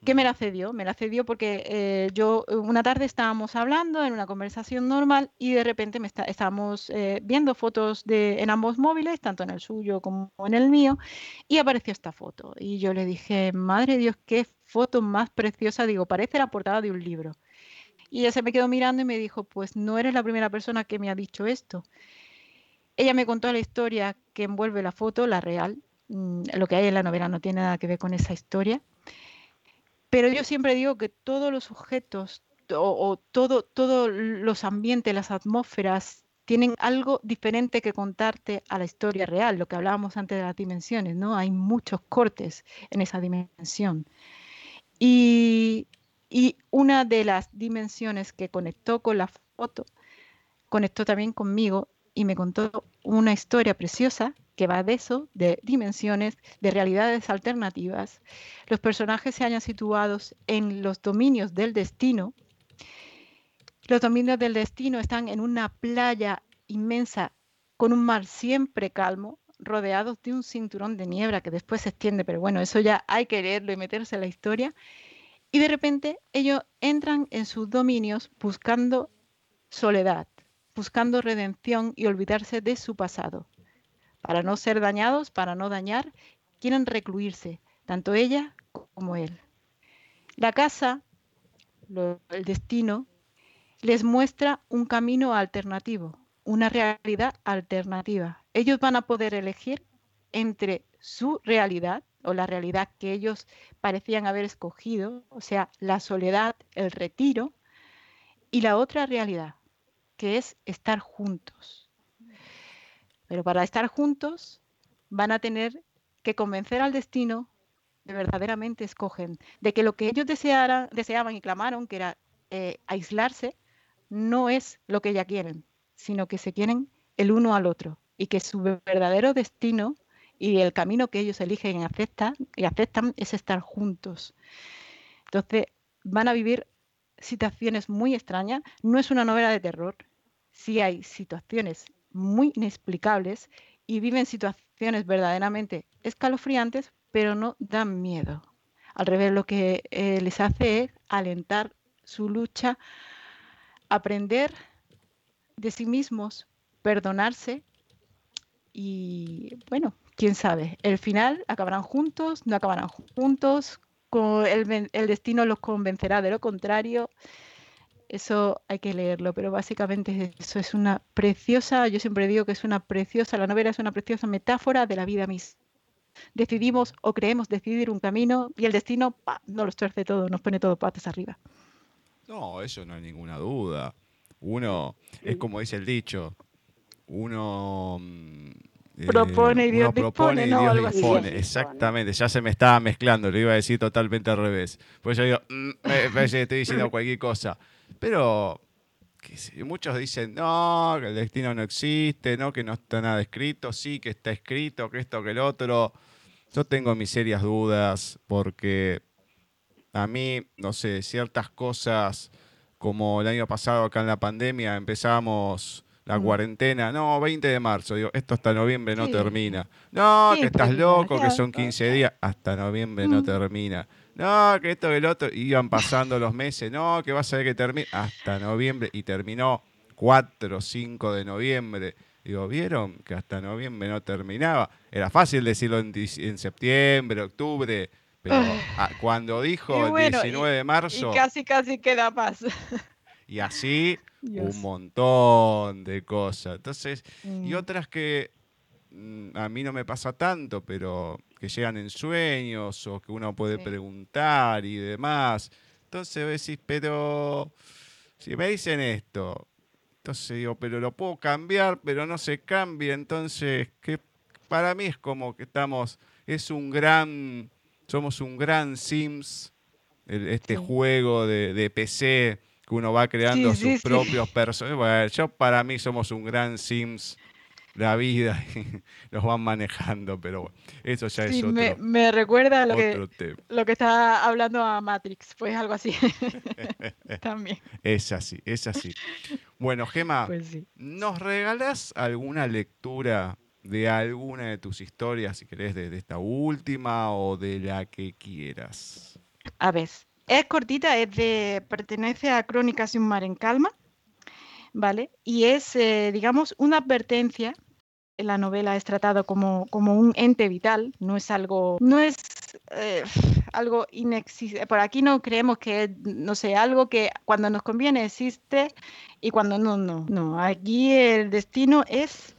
que me la cedió. Me la cedió porque eh, yo eh, una tarde estábamos hablando en una conversación normal y de repente me estábamos eh, viendo fotos de, en ambos móviles, tanto en el suyo como en el mío, y apareció esta foto. Y yo le dije, madre Dios, qué foto más preciosa. Digo, parece la portada de un libro. Y ella se me quedó mirando y me dijo, pues no eres la primera persona que me ha dicho esto. Ella me contó la historia que envuelve la foto, la real, Mm, lo que hay en la novela no tiene nada que ver con esa historia. Pero yo siempre digo que todos los objetos o, todo, todos los ambientes, las atmósferas, tienen algo diferente que contarte a la historia real, lo que hablábamos antes de las dimensiones, ¿no? Hay muchos cortes en esa dimensión. Y, y una de las dimensiones que conectó con la foto, conectó también conmigo y me contó una historia preciosa que va de eso, de dimensiones, de realidades alternativas. Los personajes se hayan situados en los dominios del destino. Los dominios del destino están en una playa inmensa con un mar siempre calmo, rodeados de un cinturón de niebla que después se extiende, pero bueno, eso ya hay que leerlo y meterse en la historia. Y de repente ellos entran en sus dominios buscando soledad, buscando redención y olvidarse de su pasado para no ser dañados, para no dañar, quieren recluirse, tanto ella como él. La casa, el destino, les muestra un camino alternativo, una realidad alternativa. Ellos van a poder elegir entre su realidad o la realidad que ellos parecían haber escogido, o sea, la soledad, el retiro, y la otra realidad, que es estar juntos. Pero para estar juntos van a tener que convencer al destino de verdaderamente escogen, de que lo que ellos deseaban y clamaron, que era eh, aislarse, no es lo que ya quieren, sino que se quieren el uno al otro y que su verdadero destino y el camino que ellos eligen y aceptan, y aceptan es estar juntos. Entonces, van a vivir situaciones muy extrañas. No es una novela de terror. Sí hay situaciones muy inexplicables y viven situaciones verdaderamente escalofriantes, pero no dan miedo. Al revés, lo que eh, les hace es alentar su lucha, aprender de sí mismos, perdonarse y bueno, quién sabe, el final acabarán juntos, no acabarán juntos, el, el destino los convencerá de lo contrario. Eso hay que leerlo, pero básicamente eso es una preciosa, yo siempre digo que es una preciosa, la novela es una preciosa metáfora de la vida misma. Decidimos o creemos decidir un camino y el destino no los tuerce todo, nos pone todo patas arriba. No, eso no hay ninguna duda. Uno, es como dice el dicho, uno eh, propone y Dios propone, dispone, Exactamente, ya se me estaba mezclando, lo iba a decir totalmente al revés. Pues yo digo, mm, estoy diciendo cualquier cosa. Pero muchos dicen, no, que el destino no existe, no, que no está nada escrito, sí, que está escrito, que esto, que el otro. Yo tengo mis serias dudas porque a mí, no sé, ciertas cosas como el año pasado acá en la pandemia empezamos la mm. cuarentena, no, 20 de marzo, digo, esto hasta noviembre no termina. No, que estás loco, que son 15 días, hasta noviembre no mm. termina no, que esto, que el otro, iban pasando los meses, no, que vas a ver que termina, hasta noviembre, y terminó 4 o 5 de noviembre. Digo, ¿vieron que hasta noviembre no terminaba? Era fácil decirlo en, septiembre, octubre, pero ah, cuando dijo el 19 de marzo... Y casi, casi queda más. Y así un montón de cosas. Entonces, y mm. otras que mm, a mí no me pasa tanto, pero que llegan en sueños o que uno puede preguntar y demás. Entonces decís, pero si me dicen esto, entonces digo, pero lo puedo cambiar, pero no se cambia. Entonces, que para mí es como que estamos, es un gran, somos un gran Sims, este juego de, de PC que uno va creando Sí, sus sí, sí. propios personajes. Bueno, yo para mí somos un gran Sims la vida y nos van manejando, pero bueno, eso ya es otro, me, me recuerda a lo que, tema. lo que está hablando a Matrix, pues algo así. También, Es así, es así. Bueno, Gema, pues. ¿nos regalas alguna lectura de alguna de tus historias, si querés, de, de esta última o de la que quieras? A ver, es cortita, es de, pertenece a Crónicas de un mar en calma, ¿vale? Y es, eh, digamos, una advertencia. En la novela es tratado como, como un ente vital, no es algo, no es eh, algo inexistente. Por aquí no creemos que no sé, algo que cuando nos conviene existe y cuando no, no. No, aquí el destino es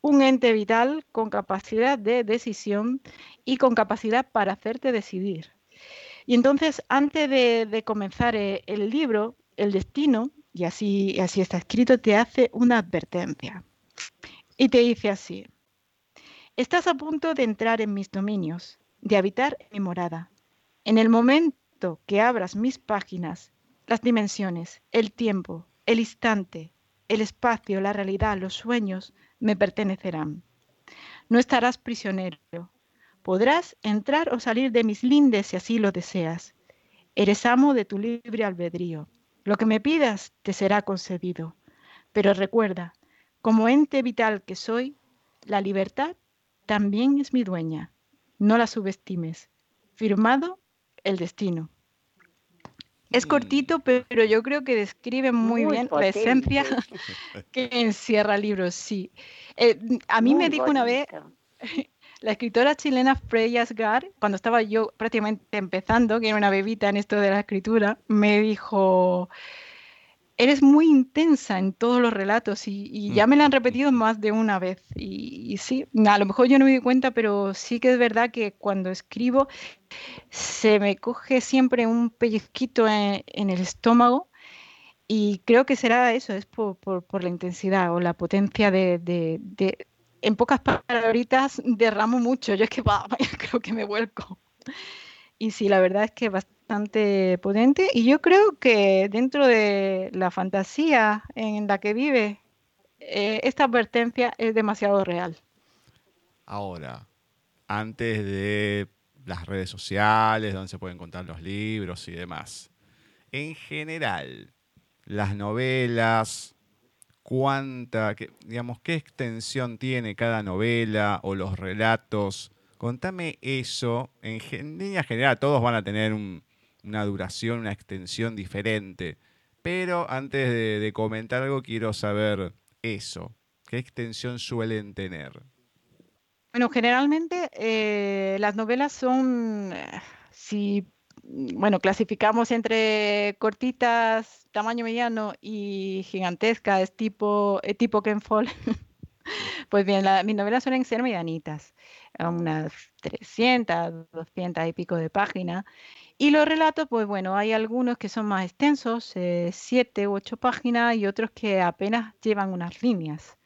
un ente vital con capacidad de decisión y con capacidad para hacerte decidir. Y entonces, antes de, comenzar eh, el libro, el destino, y así, así está escrito, te hace una advertencia. Y te dice así, estás a punto de entrar en mis dominios, de habitar en mi morada. En el momento que abras mis páginas, las dimensiones, el tiempo, el instante, el espacio, la realidad, los sueños, me pertenecerán. No estarás prisionero, Podrás entrar o salir de mis lindes si así lo deseas. Eres amo de tu libre albedrío. Lo que me pidas te será concedido. Pero recuerda, como ente vital que soy, la libertad también es mi dueña. No la subestimes. Firmado el destino. Es Mm. cortito, pero yo creo que describe muy, Muy bien potente. la esencia que encierra el libro, sí. Eh, a mí me dijo una vez. La escritora chilena Freya Asgar, cuando estaba yo prácticamente empezando, que era una bebita en esto de la escritura, me dijo, eres muy intensa en todos los relatos y, ya me la han repetido más de una vez. Y, sí, a lo mejor yo no me di cuenta, pero sí que es verdad que cuando escribo se me coge siempre un pellizquito en, el estómago. Y creo que será eso, es por, por- la intensidad o la potencia de- en pocas palabritas derramo mucho. Yo es que va, creo que me vuelco. Y sí, la verdad es que bastante potente. Y yo creo que dentro de la fantasía en la que vive, eh, esta advertencia es demasiado real. Ahora, antes de las redes sociales, donde se pueden contar los libros y demás, en general, las novelas, cuánta, qué- digamos, qué extensión tiene cada novela o los relatos. Contame eso. En, línea general, todos van a tener un- una duración, una extensión diferente. Pero antes de, comentar algo, quiero saber eso. ¿Qué extensión suelen tener? Bueno, generalmente eh, las novelas son, eh, si, bueno, clasificamos entre cortitas, tamaño mediano y gigantescas, tipo, eh, tipo Ken Follett. Pues bien, la- mis novelas suelen ser medianitas, unas 300, 200 y pico de páginas. Y los relatos, pues bueno, hay algunos que son más extensos, eh, siete u ocho páginas, y otros que apenas llevan unas líneas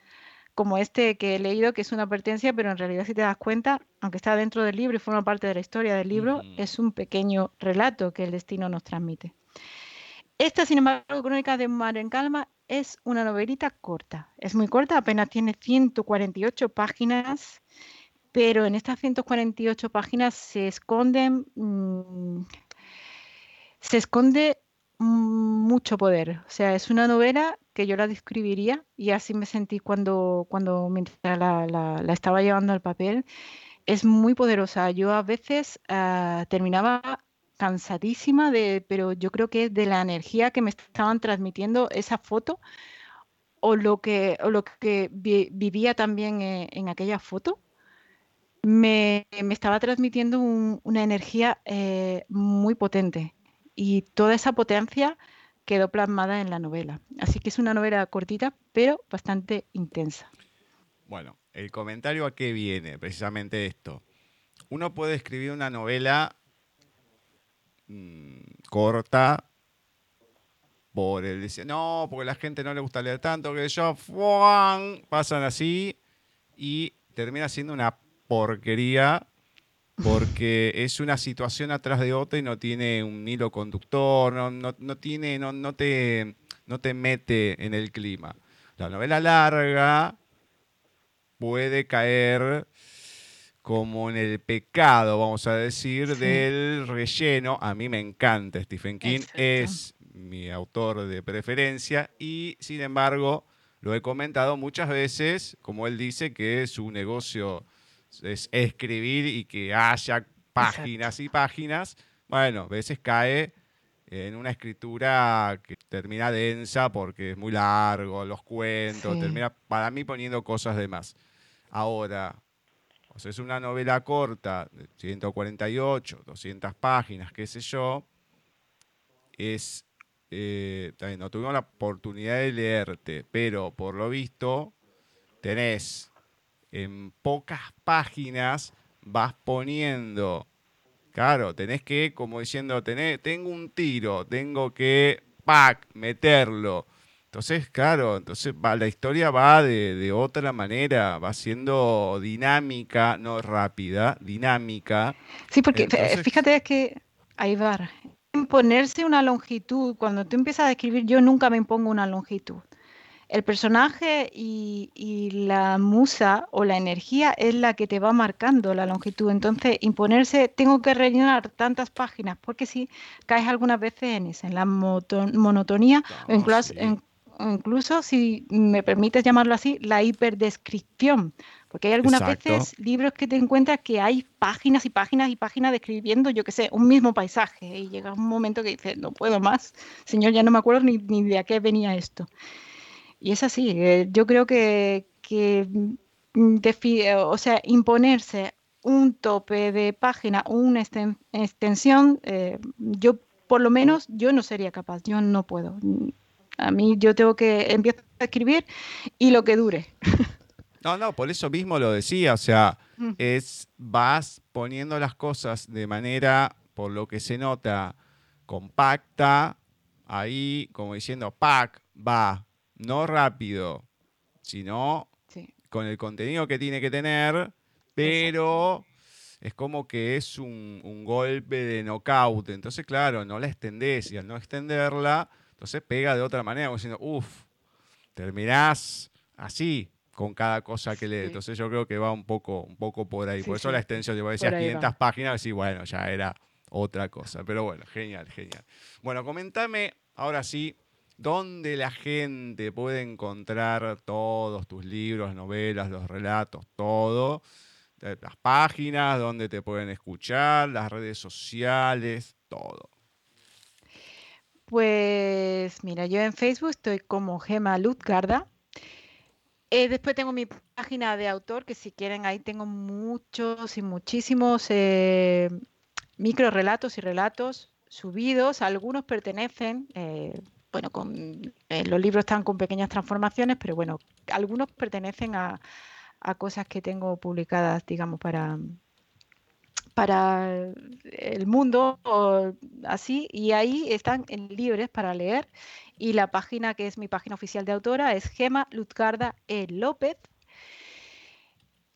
como este que he leído, que es una advertencia, pero en realidad si te das cuenta, aunque está dentro del libro y forma parte de la historia del libro, es un pequeño relato que el destino nos transmite. Esta, sin embargo, Crónica de mar en calma, es una novelita corta. Es muy corta, apenas tiene 148 páginas, pero en estas 148 páginas se esconden, mm, se esconde mucho poder. O sea, es una novela que yo la describiría y así me sentí cuando, cuando mientras la estaba llevando al papel. Es muy poderosa. Yo a veces ah, terminaba cansadísima de, pero yo creo que de la energía que me estaban transmitiendo esa foto o lo que, o lo que vi- vivía también eh, en aquella foto. Me, me estaba transmitiendo un- una energía eh, muy potente y toda esa potencia quedó plasmada en la novela. Así que es una novela cortita, pero bastante intensa. Bueno, el comentario a qué viene, precisamente esto. Uno puede escribir una novela mm, corta por el decir, no, porque la gente no le gusta leer tanto, que yo, ¡fuan! pasan así y termina siendo una porquería porque es una situación atrás de otra y no tiene un hilo conductor, no, no, no tiene, no, no, te, no te mete en el clima. La novela larga puede caer como en el pecado, vamos a decir, del relleno. A mí me encanta Stephen King, es mi autor de preferencia y sin embargo lo he comentado muchas veces, como él dice, que su negocio es escribir y que haya páginas y páginas. Bueno, a veces cae en una escritura que termina densa porque es muy largo, los cuentos, termina para mí poniendo cosas de más. Ahora, o sea, es una novela corta, de 148, 200 páginas, qué sé yo, es, eh, no tuvimos la oportunidad de leerte, pero por lo visto tenés en pocas páginas, vas poniendo, claro, tenés que, como diciendo, tengo un tiro, tengo que, pack, meterlo entonces, claro, entonces va, la historia va de, otra manera, va siendo dinámica, no rápida, dinámica. Sí, porque fíjate que, va, imponerse una longitud, cuando tú empiezas a escribir, yo nunca me impongo una longitud. El personaje y, y, la musa o la energía es la que te va marcando la longitud. Entonces, imponerse, tengo que rellenar tantas páginas, porque si caes algunas veces en eso, en la monotonía, o incluso, en, incluso si me permites llamarlo así, la hiperdescripción. Porque hay algunas veces libros que te encuentras que hay páginas y páginas y páginas describiendo, yo qué sé, un mismo paisaje. Y llega un momento que dices, no puedo más, señor, ya no me acuerdo ni, de a qué venía esto. Y es así, eh, yo creo que, que mm, o sea, imponerse un tope de página, una extensión, eh, yo por lo menos yo no sería capaz, yo no puedo. A mí yo tengo que empezar a escribir y lo que dure. No, no, por eso mismo lo decía, o sea, mm. es vas poniendo las cosas de manera, por lo que se nota, compacta, ahí como diciendo, pack, va, no rápido, sino con el contenido que tiene que tener, pero es como que es un, un golpe de knockout. Entonces, claro, no la extendés y al no extenderla entonces pega de otra manera, como diciendo, uff, terminás así con cada cosa que lees. Entonces yo creo que va un poco, un poco por ahí. por eso la extensión, yo decía 500 páginas, y bueno, ya era otra cosa. Pero bueno, genial, genial. Bueno, comentame ahora sí, ¿dónde la gente puede encontrar todos tus libros, novelas, los relatos, todo? Las páginas, dónde te pueden escuchar, las redes sociales, todo. Pues mira, yo en Facebook estoy como Gema Lutgarda. Eh, después tengo mi página de autor, que si quieren ahí tengo muchos y muchísimos eh, micro relatos y relatos subidos. Algunos pertenecen, eh, bueno, con, los libros están con pequeñas transformaciones, pero bueno, algunos pertenecen a cosas que tengo publicadas, digamos, para, para el mundo así y ahí están libres para leer y la página que es mi página oficial de autora es Gema Lutgarda E. López.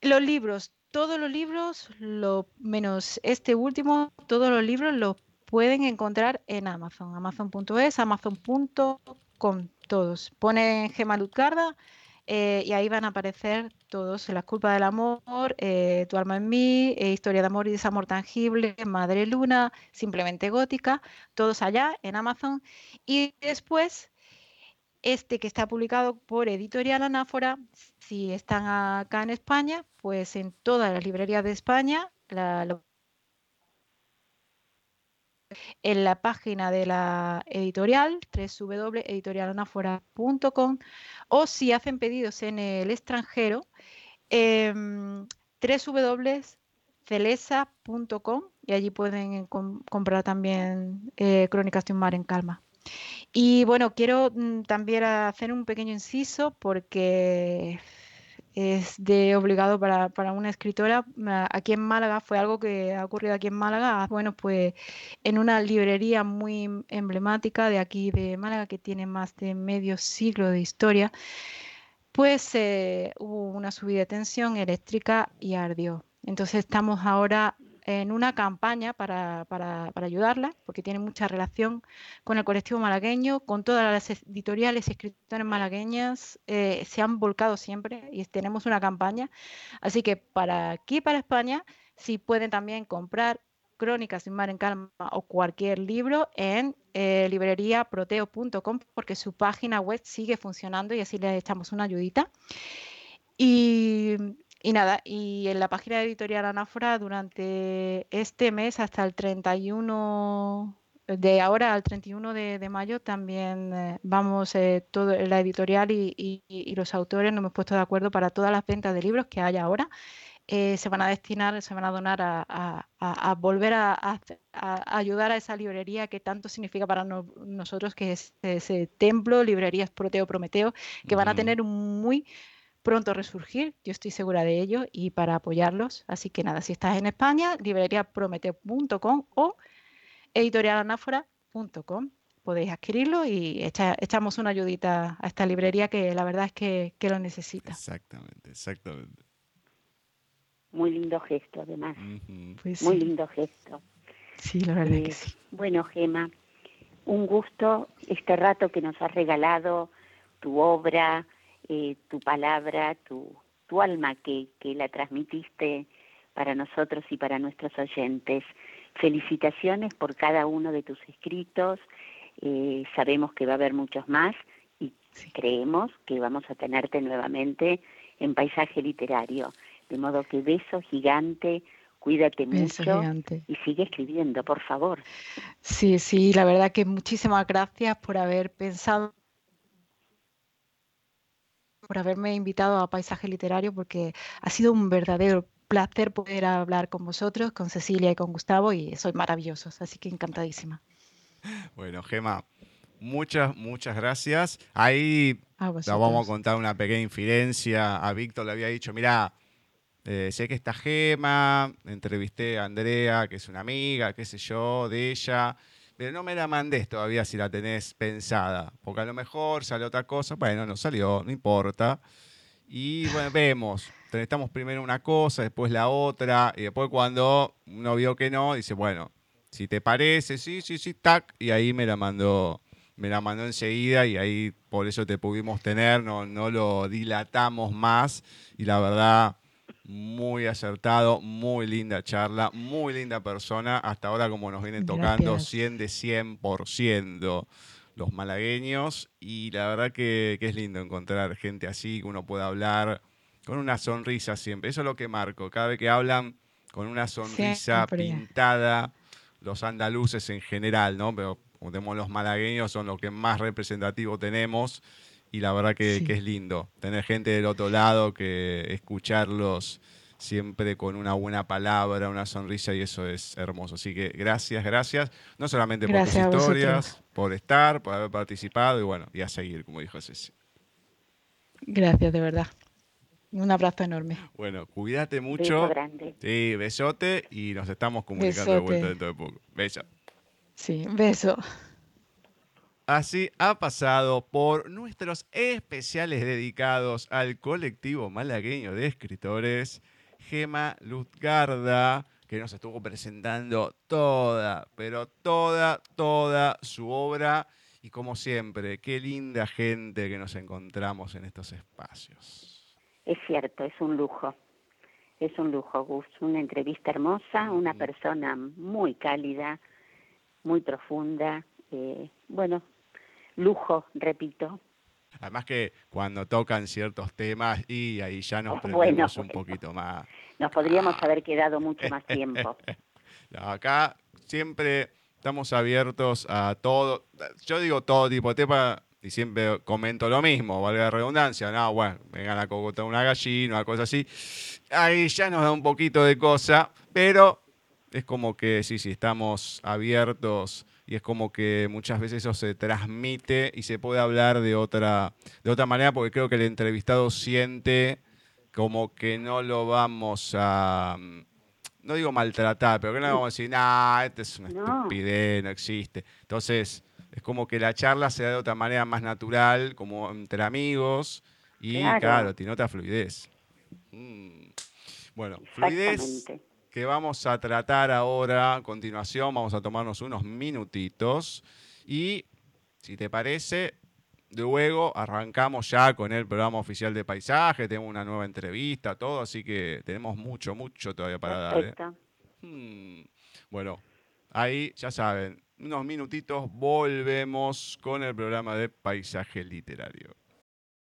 Los libros, todos los libros, lo menos este último, todos los libros los pueden encontrar en Amazon, amazon.es, amazon.com, todos. Ponen Gema Lutgarda eh, y ahí van a aparecer todos, Las culpas del amor, eh, Tu alma en mí, eh, Historia de amor y desamor tangible, Madre Luna, Simplemente Gótica, todos allá en Amazon. Y después, este que está publicado por Editorial Anáfora, si están acá en España, pues en todas las librerías de España, la, en la página de la editorial, www.editorialanafora.com, o si hacen pedidos en el extranjero, eh, y allí pueden comprar también eh, Crónicas de un mar en calma. Y bueno, quiero mm, también hacer un pequeño inciso porque es de obligado para, para, una escritora. Aquí en Málaga fue algo que ha ocurrido aquí en Málaga. Bueno, pues en una librería muy emblemática de aquí de Málaga que tiene más de medio siglo de historia, pues eh, hubo una subida de tensión eléctrica y ardió. Entonces estamos ahora en una campaña para, para, para ayudarla, porque tiene mucha relación con el colectivo malagueño, con todas las editoriales y escritores malagueñas, eh, se han volcado siempre y tenemos una campaña. Así que para aquí, para España, si pueden también comprar Crónicas sin mar en calma o cualquier libro en eh, libreriaproteo.com porque su página web sigue funcionando y así le echamos una ayudita. Y, y, nada, y en la página editorial Anáfora durante este mes hasta el 31 de ahora al 31 de, de mayo también eh, vamos, eh, todo, la editorial y, y, y, los autores nos hemos puesto de acuerdo para todas las ventas de libros que haya ahora eh, se van a destinar, se van a donar a, a, a volver a, ayudar a esa librería que tanto significa para no, nosotros, que es ese templo, librerías Proteo Prometeo, que van a tener un muy pronto resurgir, yo estoy segura de ello, y para apoyarlos. Así que nada, si estás en España, libreriaprometeo.com o editorialanáfora.com podéis adquirirlo y echa, echamos una ayudita a esta librería que la verdad es que, que lo necesita. Exactamente, exactamente. Muy lindo gesto, además. Uh -huh. pues Muy sí. lindo gesto. Sí, la verdad Eh, que sí. Bueno, Gema, un gusto este rato que nos has regalado, tu obra, eh, tu palabra, tu, tu alma que, que la transmitiste para nosotros y para nuestros oyentes. Felicitaciones por cada uno de tus escritos. Eh, sabemos que va a haber muchos más y Sí. creemos que vamos a tenerte nuevamente en paisaje literario. De modo que beso gigante, cuídate Beso mucho gigante. y sigue escribiendo, por favor. Sí, sí, la verdad que muchísimas gracias por haber pensado, por haberme invitado a Paisaje Literario, porque ha sido un verdadero placer poder hablar con vosotros, con Cecilia y con Gustavo, y sois maravillosos, así que encantadísima. Bueno, Gema, muchas, muchas gracias. Ahí la vamos a contar una pequeña infidencia. A Víctor le había dicho, mira, eh, sé que está Gema, entrevisté a Andrea, que es una amiga, qué sé yo, de ella, pero no me la mandés todavía si la tenés pensada, porque a lo mejor sale otra cosa. Bueno, no salió, no importa. Y bueno, vemos. Necesitamos primero una cosa, después la otra, y después cuando uno vio que no, dice, bueno, si te parece, sí, sí, sí, tac, y ahí me la mandó, me la mandó enseguida y ahí por eso te pudimos tener, no, no lo dilatamos más y la verdad, muy acertado, muy linda charla, muy linda persona, hasta ahora como nos vienen tocando, Gracias. 100 de 100% los malagueños y la verdad que, que es lindo encontrar gente así, que uno pueda hablar con una sonrisa siempre, eso es lo que marco, cada vez que hablan con una sonrisa Siempre. pintada, los andaluces en general, ¿no? Pero como tenemos los malagueños, son los que más representativos tenemos. Y la verdad que, Sí. que es lindo tener gente del otro lado, que escucharlos siempre con una buena palabra, una sonrisa, y eso es hermoso. Así que gracias, gracias. No solamente por Gracias a tus historias, por estar, por haber participado, y bueno, y a seguir, como dijo Ceci. Gracias, de verdad. Un abrazo enorme. Bueno, cuídate mucho. Beso grande. Sí, besote, y nos estamos comunicando de Besote. vuelta dentro de poco. Beso. Sí, un beso. Así ha pasado por nuestros especiales dedicados al colectivo malagueño de escritores, Gema Luzgarda, que nos estuvo presentando toda, pero toda, toda su obra. Y como siempre, qué linda gente que nos encontramos en estos espacios. Es cierto, es un lujo. Es un lujo, Gus. Una entrevista hermosa, una persona muy cálida, muy profunda. eh, bueno, lujo, repito. Además que cuando tocan ciertos temas y ahí ya nos Oh, prendemos bueno, un poquito más. Nos podríamos haber quedado mucho más tiempo. No, acá siempre estamos abiertos a todo. Yo digo todo tipo de tema y siempre comento lo mismo, valga la redundancia. No, bueno, vengan a cogotar una gallina, una cosa así. Ahí ya nos da un poquito de cosa, pero es como que sí, sí, estamos abiertos y es como que muchas veces eso se transmite y se puede hablar de otra, de otra manera porque creo que el entrevistado siente como que no lo vamos a, no digo maltratar, pero que no le vamos a decir, nah, esta es una No. estupidez, no existe. Entonces, es como que la charla se da de otra manera más natural, como entre amigos, y Claro. claro, tiene otra fluidez. Mm. Bueno, fluidez. Que vamos a tratar ahora a continuación. Vamos a tomarnos unos minutitos y, si te parece, luego arrancamos ya con el programa oficial de paisaje. Tenemos una nueva entrevista, todo, así que tenemos mucho, mucho todavía para dar. ¿eh? Hmm, Bueno, ahí ya saben, unos minutitos volvemos con el programa de paisaje literario.